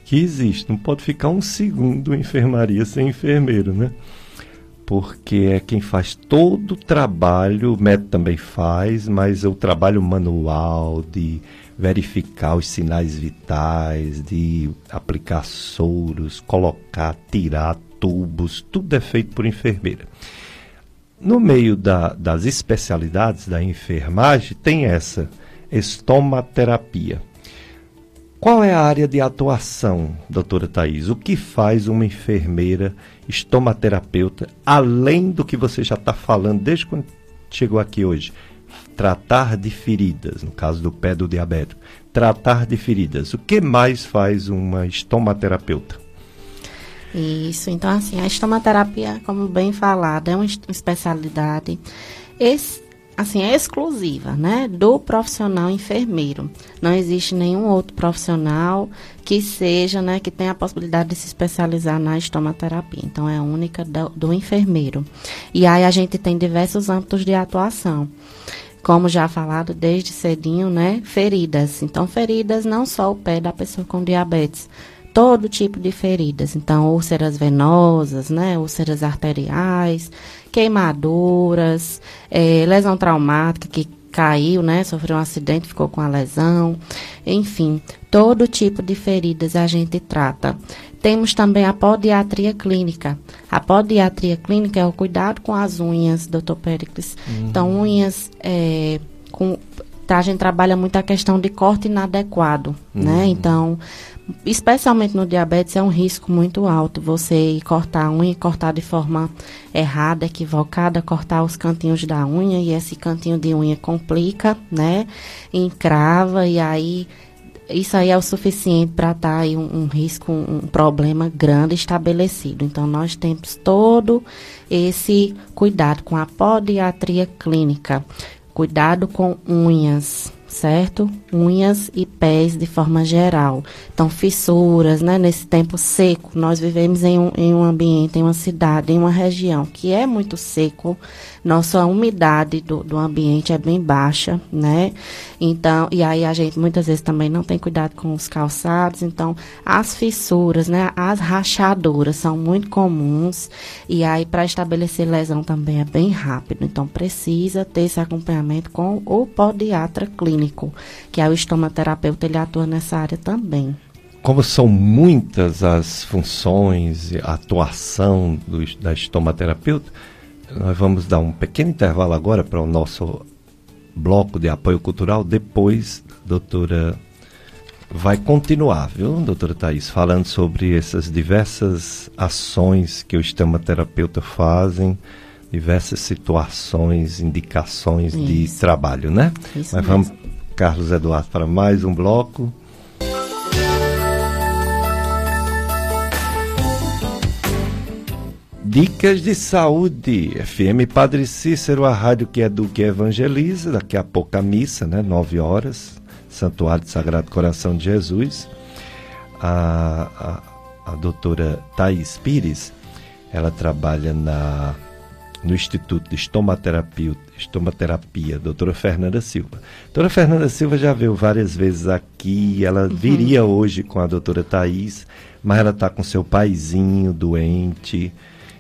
[SPEAKER 1] que existe. Não pode ficar um segundo em enfermaria sem enfermeiro, né? Porque é quem faz todo o trabalho, o médico também faz, mas é o trabalho manual de verificar os sinais vitais, de aplicar soros, colocar, tirar tubos, tudo é feito por enfermeira. No meio da, das especialidades da enfermagem, tem essa, estomaterapia. Qual é a área de atuação, doutora Thais? O que faz uma enfermeira estomaterapeuta, além do que você já está falando desde quando chegou aqui hoje? Tratar de feridas, no caso do pé do diabético. Tratar de feridas. O que mais faz uma estomaterapeuta?
[SPEAKER 2] Isso, então assim, a estomaterapia, como bem falado, é uma especialidade esse, assim, é exclusiva, né, do profissional enfermeiro. Não existe nenhum outro profissional que seja, né, que tenha a possibilidade de se especializar na estomaterapia. Então é única do, do enfermeiro. E aí a gente tem diversos âmbitos de atuação como já falado desde cedinho, né? Feridas. Então, feridas não só o pé da pessoa com diabetes, todo tipo de feridas. Então, úlceras venosas, né, úlceras arteriais, queimaduras, é, lesão traumática que caiu, né, sofreu um acidente, ficou com a lesão, enfim, todo tipo de feridas a gente trata. Temos também a podiatria clínica. A podiatria clínica é o cuidado com as unhas, doutor Pericles. Uhum. Então, unhas é, com tá, a gente trabalha muito a questão de corte inadequado, né? uhum. né? Então, especialmente no diabetes, é um risco muito alto você cortar a unha e cortar de forma errada, equivocada, cortar os cantinhos da unha e esse cantinho de unha complica, né? Encrava e aí isso aí é o suficiente para estar tá aí um, um, risco, um, problema grande estabelecido. Então, nós temos todo esse cuidado com a podiatria clínica, cuidado com unhas, certo? Unhas e pés de forma geral. Então, fissuras, né? Nesse tempo seco, nós vivemos em um, em um ambiente, em uma cidade, em uma região que é muito seco, nossa umidade do, do ambiente é bem baixa, né? Então, e aí a gente muitas vezes também não tem cuidado com os calçados, então as fissuras, né? As rachaduras são muito comuns. E aí para estabelecer lesão também é bem rápido, então precisa ter esse acompanhamento com o podiatra clínico, que é o estomaterapeuta, ele atua nessa área também.
[SPEAKER 1] Como são muitas as funções, a atuação do, da estomaterapeuta, nós vamos dar um pequeno intervalo agora para o nosso bloco de apoio cultural. Depois, doutora vai continuar, viu, doutora Thais, falando sobre essas diversas ações que o estomaterapeuta fazem, diversas situações, indicações Isso. de trabalho, né? Isso Mas mesmo. vamos, Carlos Eduardo, para mais um bloco. Dicas de Saúde, FM Padre Cícero, a rádio que educa e evangeliza, daqui a pouco a missa, né, 9 horas, Santuário do Sagrado Coração de Jesus. A, a, a doutora Thais Pires, ela trabalha na, no Instituto de Estomaterapia, Estomaterapia, doutora Fernanda Silva. Doutora Fernanda Silva já veio várias vezes aqui, ela uhum. viria hoje com a doutora Thais, mas ela está com seu paizinho doente,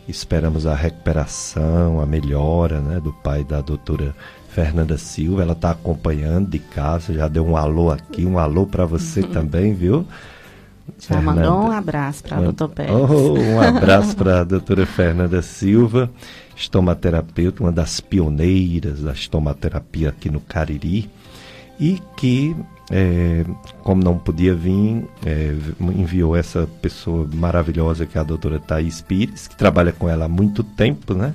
[SPEAKER 1] Esperamos a recuperação, a melhora né, do pai da doutora Fernanda Silva. Ela está acompanhando de casa, já deu um alô aqui, um alô para você também, viu?
[SPEAKER 2] Já Fernanda. mandou um abraço para a doutora Pérez.
[SPEAKER 1] Oh, um abraço para a doutora Fernanda Silva, estomaterapeuta, uma das pioneiras da estomaterapia aqui no Cariri, e que é, como não podia vir, é, enviou essa pessoa maravilhosa que é a doutora Thais Pires, que trabalha com ela há muito tempo, né?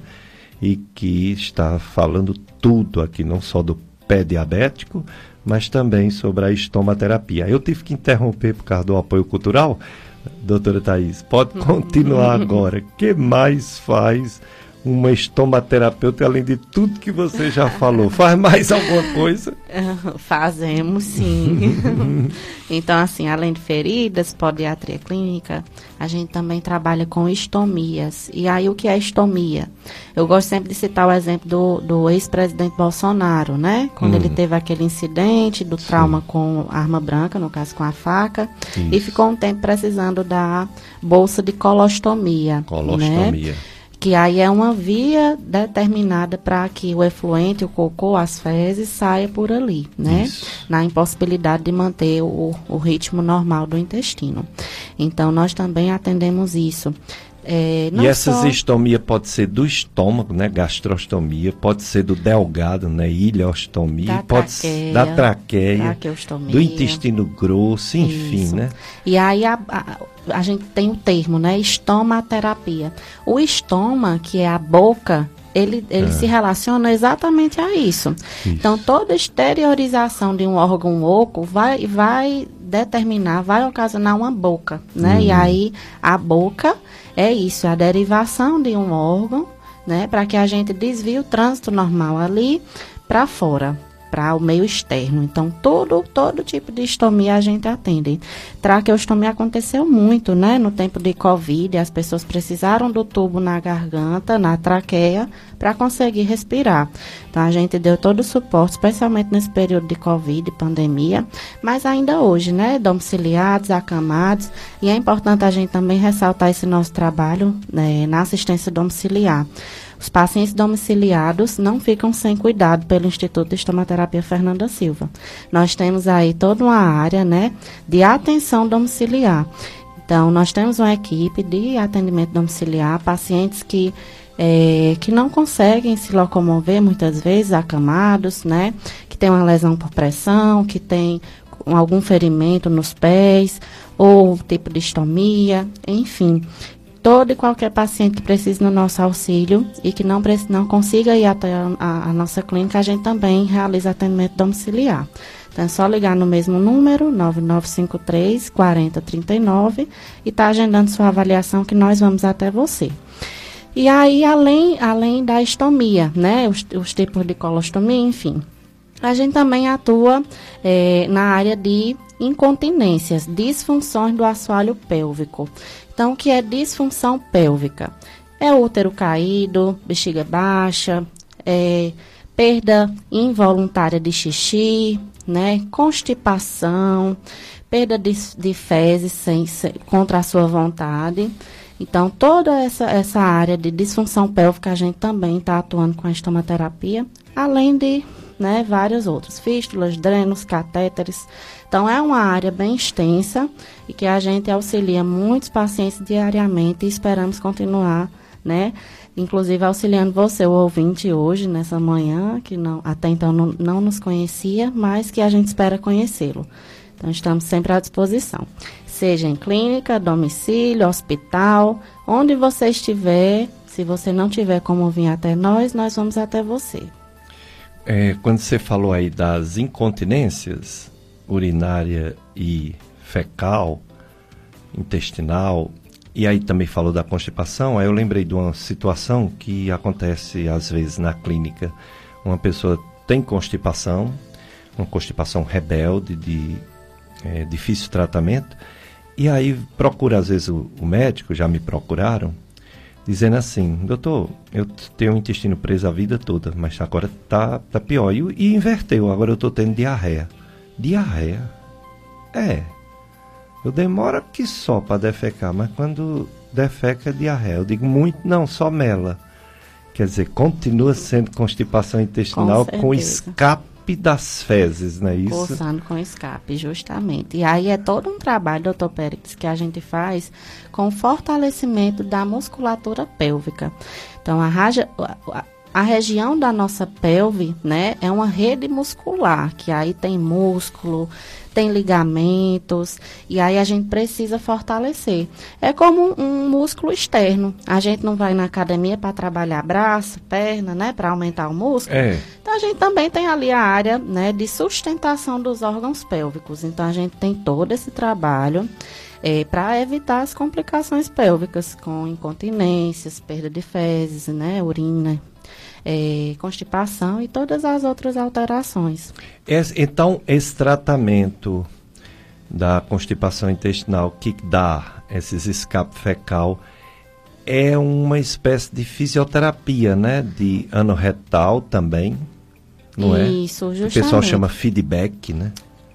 [SPEAKER 1] E que está falando tudo aqui, não só do pé diabético, mas também sobre a estomaterapia. Eu tive que interromper por causa do apoio cultural. Doutora Thais, pode continuar agora. O que mais faz uma estomaterapeuta, além de tudo que você já falou. Faz mais alguma coisa?
[SPEAKER 2] Fazemos sim. então, assim, além de feridas, podiatria clínica, a gente também trabalha com estomias. E aí, o que é estomia? Eu gosto sempre de citar o exemplo do, do ex-presidente Bolsonaro, né? Quando hum. ele teve aquele incidente do trauma sim. com arma branca, no caso com a faca, Isso. e ficou um tempo precisando da bolsa de colostomia. Né? Colostomia. Né? Que aí é uma via determinada para que o efluente, o cocô, as fezes saia por ali, né? Isso. Na impossibilidade de manter o, o ritmo normal do intestino. Então, nós também atendemos isso.
[SPEAKER 1] É, e essas só... estomias pode ser do estômago, né? Gastrostomia, pode ser do delgado, né? Ileostomia, da pode traqueia, ser da traqueia, do intestino grosso, enfim, Isso. né?
[SPEAKER 2] E aí a, a, a, gente tem o termo, né? Estomaterapia. O estoma, que é a boca, ele, ele é. se relaciona exatamente a isso. isso. Então, toda exteriorização de um órgão oco vai, vai determinar, vai ocasionar uma boca, né? Uhum. E aí, a boca é isso, a derivação de um órgão, né, para que a gente desvie o trânsito normal ali para fora para o meio externo. Então, todo, todo tipo de estomia a gente atende. Traqueostomia aconteceu muito, né? No tempo de Covid, as pessoas precisaram do tubo na garganta, na traqueia, para conseguir respirar. Então, a gente deu todo o suporte, especialmente nesse período de Covid, pandemia, mas ainda hoje, né? Domiciliados, acamados, e é importante a gente também ressaltar esse nosso trabalho né, na assistência domiciliar. Os pacientes domiciliados não ficam sem cuidado pelo Instituto de Estomaterapia Fernanda Silva. Nós temos aí toda uma área, né, de atenção domiciliar. Então, nós temos uma equipe de atendimento domiciliar, pacientes que é, que não conseguem se locomover muitas vezes, acamados, né? Que tem uma lesão por pressão, que tem algum ferimento nos pés, ou tipo de estomia, enfim todo e qualquer paciente que precise do nosso auxílio e que não, não consiga ir até a, a, nossa clínica, a gente também realiza atendimento domiciliar. Então é só ligar no mesmo número, 9953 4039, e estar tá agendando sua avaliação que nós vamos até você. E aí, além, além da estomia, né? Os, os tipos de colostomia, enfim. A gente também atua é, na área de incontinências, disfunções do assoalho pélvico. Então, o que é disfunção pélvica? É útero caído, bexiga baixa, é, perda involuntária de xixi, né, constipação, perda de, de fezes sem, sem, contra a sua vontade. Então, toda essa, essa área de disfunção pélvica a gente também está atuando com a estomaterapia, além de né, várias outras, fístulas, drenos, catéteres. Então, é uma área bem extensa e que a gente auxilia muitos pacientes diariamente e esperamos continuar, né, inclusive auxiliando você, o ouvinte, hoje, nessa manhã, que não, até então não, não nos conhecia, mas que a gente espera conhecê-lo. Então, estamos sempre à disposição. Seja em clínica, domicílio, hospital, onde você estiver, se você não tiver como vir até nós, nós vamos até você.
[SPEAKER 1] É, quando você falou aí das incontinências urinária e fecal, intestinal, e aí também falou da constipação, aí eu lembrei de uma situação que acontece às vezes na clínica. Uma pessoa tem constipação, uma constipação rebelde, de é, difícil tratamento, e aí procura às vezes o, o médico, já me procuraram, dizendo assim, doutor, eu tenho o intestino preso a vida toda, mas agora tá, tá pior. E, e inverteu, agora eu estou tendo diarreia. Diarreia? É. Eu demoro que só para defecar, mas quando defeca é diarreia. Eu digo muito, não, só mela. Quer dizer, continua sendo constipação intestinal com, com escape escape das fezes, não é isso?
[SPEAKER 2] Coçando com escape, justamente. E aí é todo um trabalho, doutor Pérez, que a gente faz com fortalecimento da musculatura pélvica. Então, a, raja, a, a região da nossa pelve, né, é uma rede muscular, que aí tem músculo, tem ligamentos, e aí a gente precisa fortalecer. É como um, um músculo externo. A gente não vai na academia para trabalhar braço, perna, né, para aumentar o músculo. É. A gente também tem ali a área, né, de sustentação dos órgãos pélvicos. Então a gente tem todo esse trabalho. É, para evitar as complicações pélvicas com incontinências, perda de fezes, né, urina, é, constipação e todas as outras alterações.
[SPEAKER 1] Esse, então, esse tratamento da constipação intestinal que dá esses escape fecal é uma espécie de fisioterapia, né? De anorretal também, não
[SPEAKER 2] é? Isso, justamente.
[SPEAKER 1] O pessoal chama feedback, né?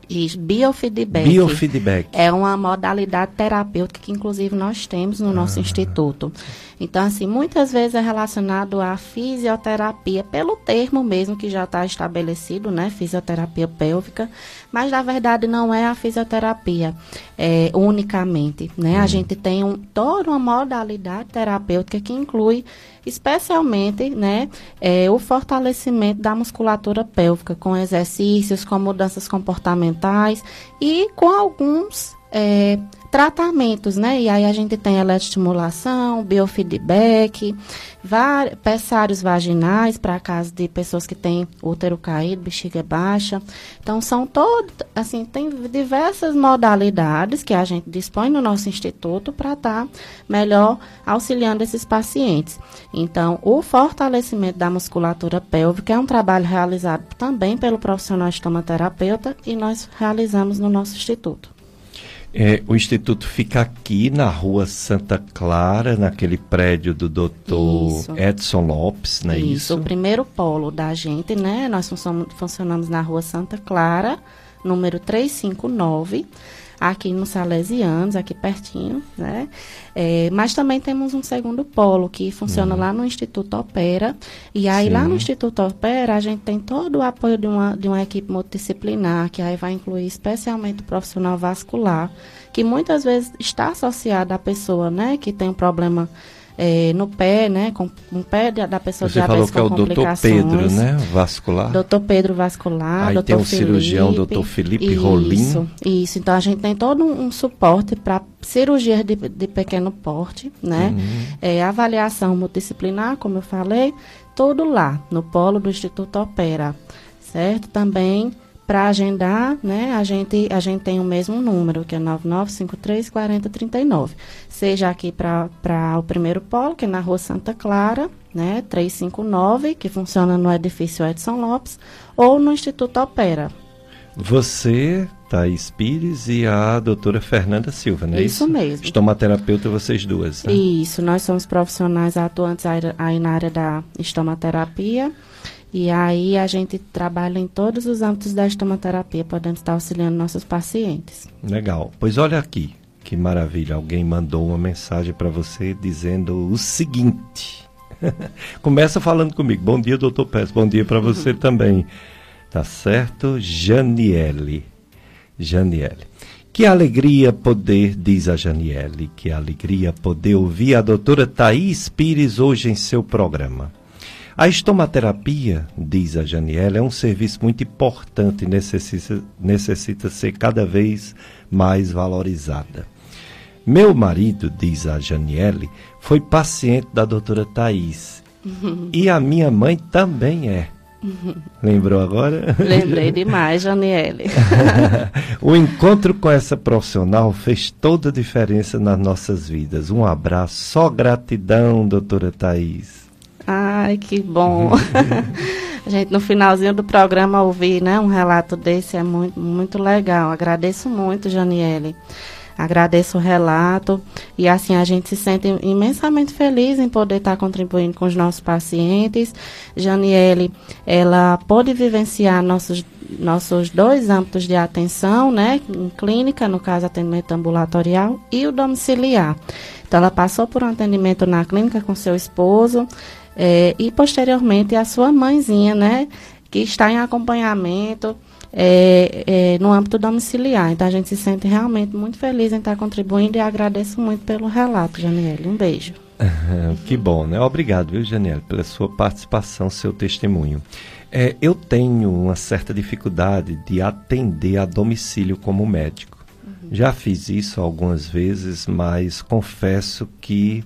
[SPEAKER 2] Isso, biofeedback.
[SPEAKER 1] Biofeedback.
[SPEAKER 2] É uma modalidade terapêutica que, inclusive, nós temos no nosso ah. instituto. Então, assim, muitas vezes é relacionado à fisioterapia, pelo termo mesmo que já está estabelecido, né? Fisioterapia pélvica, mas na verdade não é a fisioterapia é, unicamente, né? Hum. A gente tem um, toda uma modalidade terapêutica que inclui especialmente né, é, o fortalecimento da musculatura pélvica, com exercícios, com mudanças comportamentais e com alguns é, tratamentos, né? E aí a gente tem eletroestimulação, biofeedback, pessários vaginais para caso de pessoas que têm útero caído, bexiga baixa. Então são todos, assim, tem diversas modalidades que a gente dispõe no nosso instituto para estar tá melhor auxiliando esses pacientes. Então, o fortalecimento da musculatura pélvica é um trabalho realizado também pelo profissional estomaterapeuta e nós realizamos no nosso instituto.
[SPEAKER 1] É, o Instituto fica aqui na rua Santa Clara, naquele prédio do doutor Edson Lopes, não é isso? Isso,
[SPEAKER 2] o primeiro polo da gente, né? Nós funcionamos na rua Santa Clara, número 359 aqui no Salesianos, aqui pertinho, né? É, mas também temos um segundo polo que funciona uhum. lá no Instituto Opera. E aí Sim. lá no Instituto Opera a gente tem todo o apoio de uma, de uma equipe multidisciplinar, que aí vai incluir especialmente o profissional vascular, que muitas vezes está associado à pessoa, né, que tem um problema é, no pé, né, com, com o pé da pessoa
[SPEAKER 1] Você falou que é o doutor Pedro, né, vascular.
[SPEAKER 2] Doutor Pedro vascular,
[SPEAKER 1] Aí
[SPEAKER 2] doutor
[SPEAKER 1] tem o Felipe, cirurgião doutor Felipe isso, Rolim.
[SPEAKER 2] Isso, então a gente tem todo um, um suporte para cirurgia de, de, pequeno porte, né, uhum. é, avaliação multidisciplinar, como eu falei, tudo lá, no polo do Instituto Opera, certo? Também para agendar, né, a gente, a gente tem o mesmo número, que é 9953 4039. Seja aqui para o primeiro polo, que é na rua Santa Clara, né, 359, que funciona no edifício Edson Lopes, ou no Instituto Opera.
[SPEAKER 1] Você, Thaís Pires e a doutora Fernanda Silva, não é isso?
[SPEAKER 2] Isso mesmo.
[SPEAKER 1] Estomaterapeuta, vocês duas. Né?
[SPEAKER 2] Isso, nós somos profissionais atuantes aí na área da estomaterapia. E aí a gente trabalha em todos os âmbitos da estomaterapia, podendo estar auxiliando nossos pacientes.
[SPEAKER 1] Legal. Pois olha aqui, que maravilha. Alguém mandou uma mensagem para você dizendo o seguinte. Começa falando comigo. Bom dia, doutor Pérez. Bom dia para você uhum. também. Tá certo? Janiele. Janiele. Que alegria poder, diz a Janiele, que alegria poder ouvir a doutora Thaís Pires hoje em seu programa. A estomaterapia, diz a Janiela, é um serviço muito importante e necessita, necessita ser cada vez mais valorizada. Meu marido, diz a Janiele, foi paciente da doutora Thais. Uhum. E a minha mãe também é. Uhum. Lembrou agora?
[SPEAKER 2] Lembrei demais, Janiele.
[SPEAKER 1] o encontro com essa profissional fez toda a diferença nas nossas vidas. Um abraço, só gratidão, doutora Thais.
[SPEAKER 2] Ai, que bom. a gente no finalzinho do programa ouvir, né, um relato desse é muito, muito legal. Agradeço muito, Janiele. Agradeço o relato e assim a gente se sente imensamente feliz em poder estar contribuindo com os nossos pacientes. Janiele, ela pôde vivenciar nossos nossos dois âmbitos de atenção, né, em clínica, no caso atendimento ambulatorial e o domiciliar. Então ela passou por um atendimento na clínica com seu esposo, é, e posteriormente a sua mãezinha, né, que está em acompanhamento é, é, no âmbito domiciliar. Então a gente se sente realmente muito feliz em estar contribuindo e agradeço muito pelo relato, Janiele. Um beijo.
[SPEAKER 1] que bom, né? Obrigado, viu, Janiele, pela sua participação, seu testemunho. É, eu tenho uma certa dificuldade de atender a domicílio como médico. Uhum. Já fiz isso algumas vezes, mas confesso que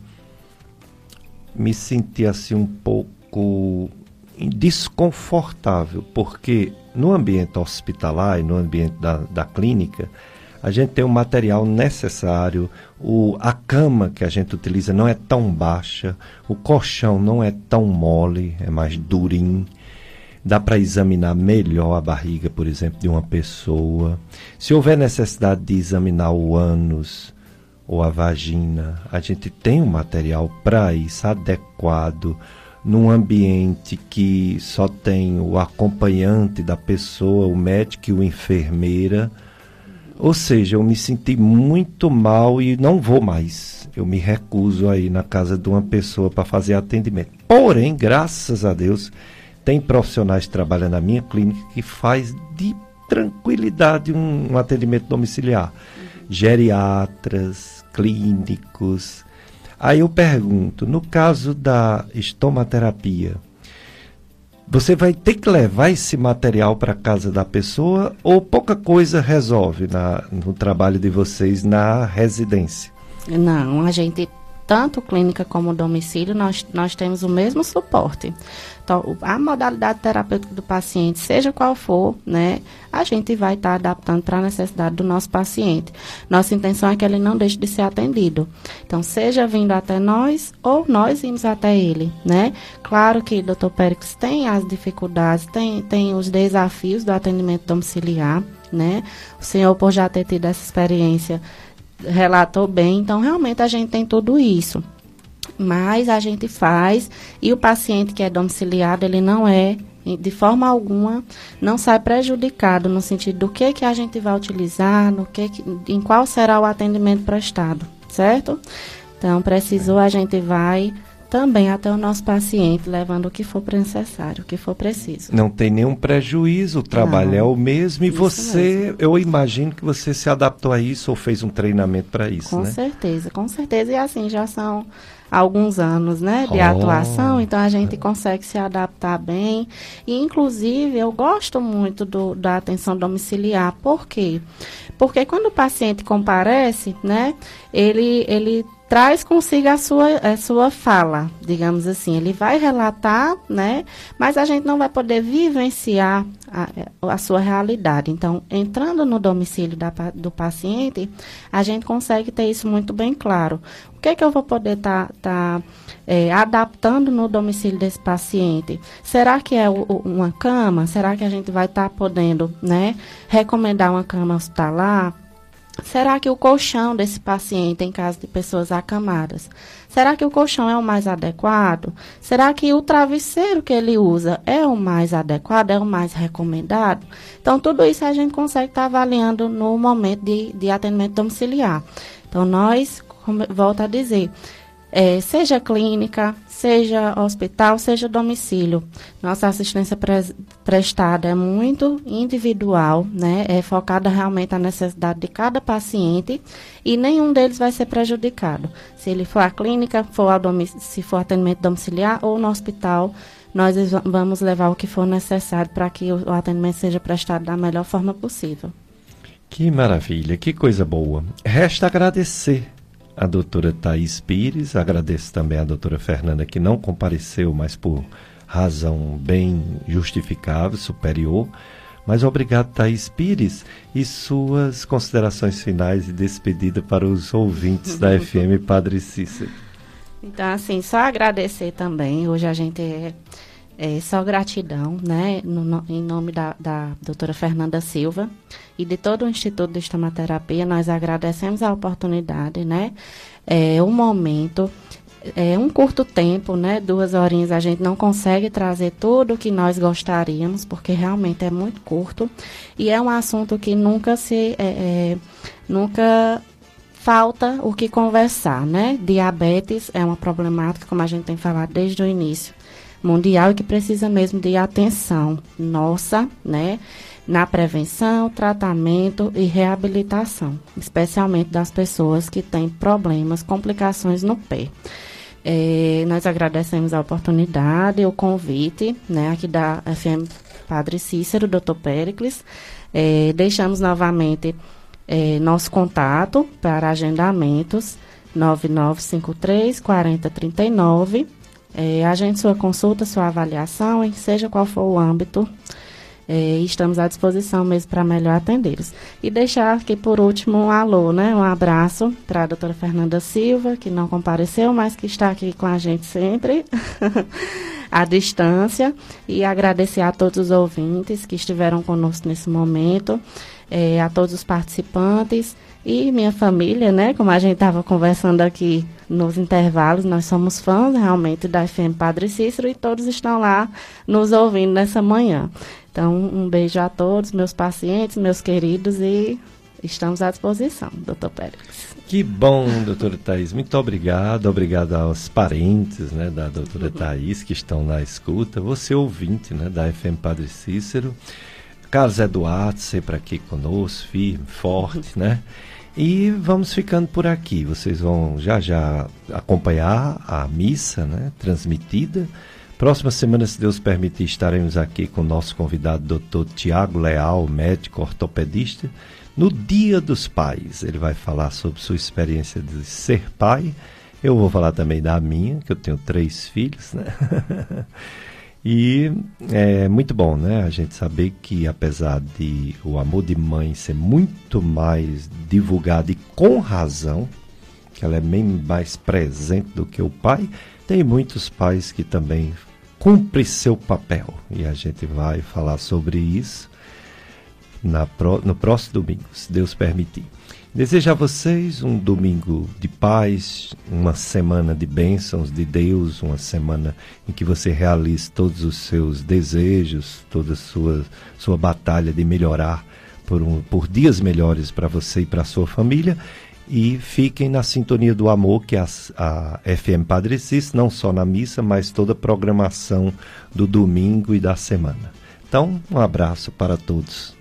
[SPEAKER 1] me senti assim um pouco desconfortável, porque no ambiente hospitalar e no ambiente da, da clínica, a gente tem o material necessário, o, a cama que a gente utiliza não é tão baixa, o colchão não é tão mole, é mais durinho. Dá para examinar melhor a barriga, por exemplo, de uma pessoa. Se houver necessidade de examinar o ânus, ou a vagina. A gente tem um material para isso adequado num ambiente que só tem o acompanhante da pessoa, o médico e o enfermeira. Ou seja, eu me senti muito mal e não vou mais. Eu me recuso aí na casa de uma pessoa para fazer atendimento. Porém, graças a Deus, tem profissionais que trabalham na minha clínica que faz de tranquilidade um, um atendimento domiciliar. Geriatras, clínicos. Aí eu pergunto, no caso da estomaterapia, você vai ter que levar esse material para casa da pessoa ou pouca coisa resolve na, no trabalho de vocês na residência?
[SPEAKER 2] Não, a gente tanto clínica como domicílio, nós, nós temos o mesmo suporte. Então, a modalidade terapêutica do paciente, seja qual for, né, a gente vai estar tá adaptando para a necessidade do nosso paciente. Nossa intenção é que ele não deixe de ser atendido. Então, seja vindo até nós ou nós irmos até ele, né? Claro que o doutor Périx tem as dificuldades, tem, tem os desafios do atendimento domiciliar, né? O senhor, por já ter tido essa experiência, relatou bem. Então, realmente a gente tem tudo isso. Mas a gente faz e o paciente que é domiciliado, ele não é de forma alguma não sai prejudicado no sentido do que que a gente vai utilizar, no que, que em qual será o atendimento prestado, certo? Então, precisou a gente vai também até o nosso paciente, levando o que for necessário, o que for preciso.
[SPEAKER 1] Não tem nenhum prejuízo, o trabalho Não, é o mesmo e você, mesmo. eu imagino que você se adaptou a isso ou fez um treinamento para isso,
[SPEAKER 2] com
[SPEAKER 1] né?
[SPEAKER 2] Com certeza, com certeza. E assim, já são alguns anos, né, de oh. atuação, então a gente consegue se adaptar bem. E, inclusive, eu gosto muito do, da atenção domiciliar. Por quê? Porque quando o paciente comparece, né, ele, ele traz consigo a sua, a sua fala, digamos assim. Ele vai relatar, né? Mas a gente não vai poder vivenciar a, a sua realidade. Então, entrando no domicílio da, do paciente, a gente consegue ter isso muito bem claro. O que é que eu vou poder estar tá, tá, é, adaptando no domicílio desse paciente? Será que é o, uma cama? Será que a gente vai estar tá podendo, né, recomendar uma cama hospitalar? Será que o colchão desse paciente, em caso de pessoas acamadas, será que o colchão é o mais adequado? Será que o travesseiro que ele usa é o mais adequado, é o mais recomendado? Então, tudo isso a gente consegue estar tá avaliando no momento de, de atendimento domiciliar. Então, nós, como, volto a dizer, é, seja clínica, seja hospital, seja domicílio. Nossa assistência pre prestada é muito individual, né? É focada realmente na necessidade de cada paciente e nenhum deles vai ser prejudicado. Se ele for à clínica, for ao se for atendimento domiciliar ou no hospital, nós vamos levar o que for necessário para que o, o atendimento seja prestado da melhor forma possível.
[SPEAKER 1] Que maravilha, que coisa boa. Resta agradecer a doutora Thais Pires, agradeço também a doutora Fernanda, que não compareceu, mas por razão bem justificável, superior. Mas obrigado, Thais Pires, e suas considerações finais e despedida para os ouvintes da FM Padre Cícero.
[SPEAKER 2] Então, assim, só agradecer também. Hoje a gente é, só gratidão, né, no, no, em nome da, da doutora Fernanda Silva e de todo o Instituto de Estomaterapia, nós agradecemos a oportunidade, né? É um momento, é um curto tempo, né? Duas horinhas a gente não consegue trazer tudo o que nós gostaríamos, porque realmente é muito curto e é um assunto que nunca se, é, é, nunca falta o que conversar, né? Diabetes é uma problemática, como a gente tem falado desde o início, mundial e que precisa mesmo de atenção nossa, né? na prevenção, tratamento e reabilitação, especialmente das pessoas que têm problemas, complicações no pé. É, nós agradecemos a oportunidade, o convite, né, aqui da FM Padre Cícero, Dr. Pericles. É, deixamos novamente é, nosso contato para agendamentos 9953 4039. É, agende sua consulta, sua avaliação, em seja qual for o âmbito é, estamos à disposição mesmo para melhor atendê-los. E deixar aqui por último um alô, né? Um abraço para a doutora Fernanda Silva, que não compareceu, mas que está aqui com a gente sempre, à distância. E agradecer a todos os ouvintes que estiveram conosco nesse momento, é, a todos os participantes e minha família, né? Como a gente estava conversando aqui nos intervalos, nós somos fãs realmente da FM Padre Cícero e todos estão lá nos ouvindo nessa manhã. Então, um beijo a todos, meus pacientes, meus queridos, e estamos à disposição, doutor Pérez.
[SPEAKER 1] Que bom, doutora Thais. Muito obrigado. Obrigado aos parentes né, da doutora uhum. Thais que estão na escuta. Você ouvinte né, da FM Padre Cícero. Carlos Eduardo, sempre aqui conosco, firme, forte, uhum. né? E vamos ficando por aqui. Vocês vão já já acompanhar a missa, né, transmitida Próxima semana, se Deus permitir, estaremos aqui com o nosso convidado, Dr. Tiago Leal, médico ortopedista, no Dia dos Pais. Ele vai falar sobre sua experiência de ser pai. Eu vou falar também da minha, que eu tenho três filhos, né? e é muito bom, né? A gente saber que apesar de o amor de mãe ser muito mais divulgado e com razão, que ela é bem mais presente do que o pai, tem muitos pais que também cumpre seu papel. E a gente vai falar sobre isso na, no próximo domingo, se Deus permitir. Desejo a vocês um domingo de paz, uma semana de bênçãos de Deus, uma semana em que você realize todos os seus desejos, toda a sua, sua batalha de melhorar por, um, por dias melhores para você e para a sua família e fiquem na sintonia do amor que a, a FM Padre Cis, não só na missa, mas toda a programação do domingo e da semana. Então, um abraço para todos.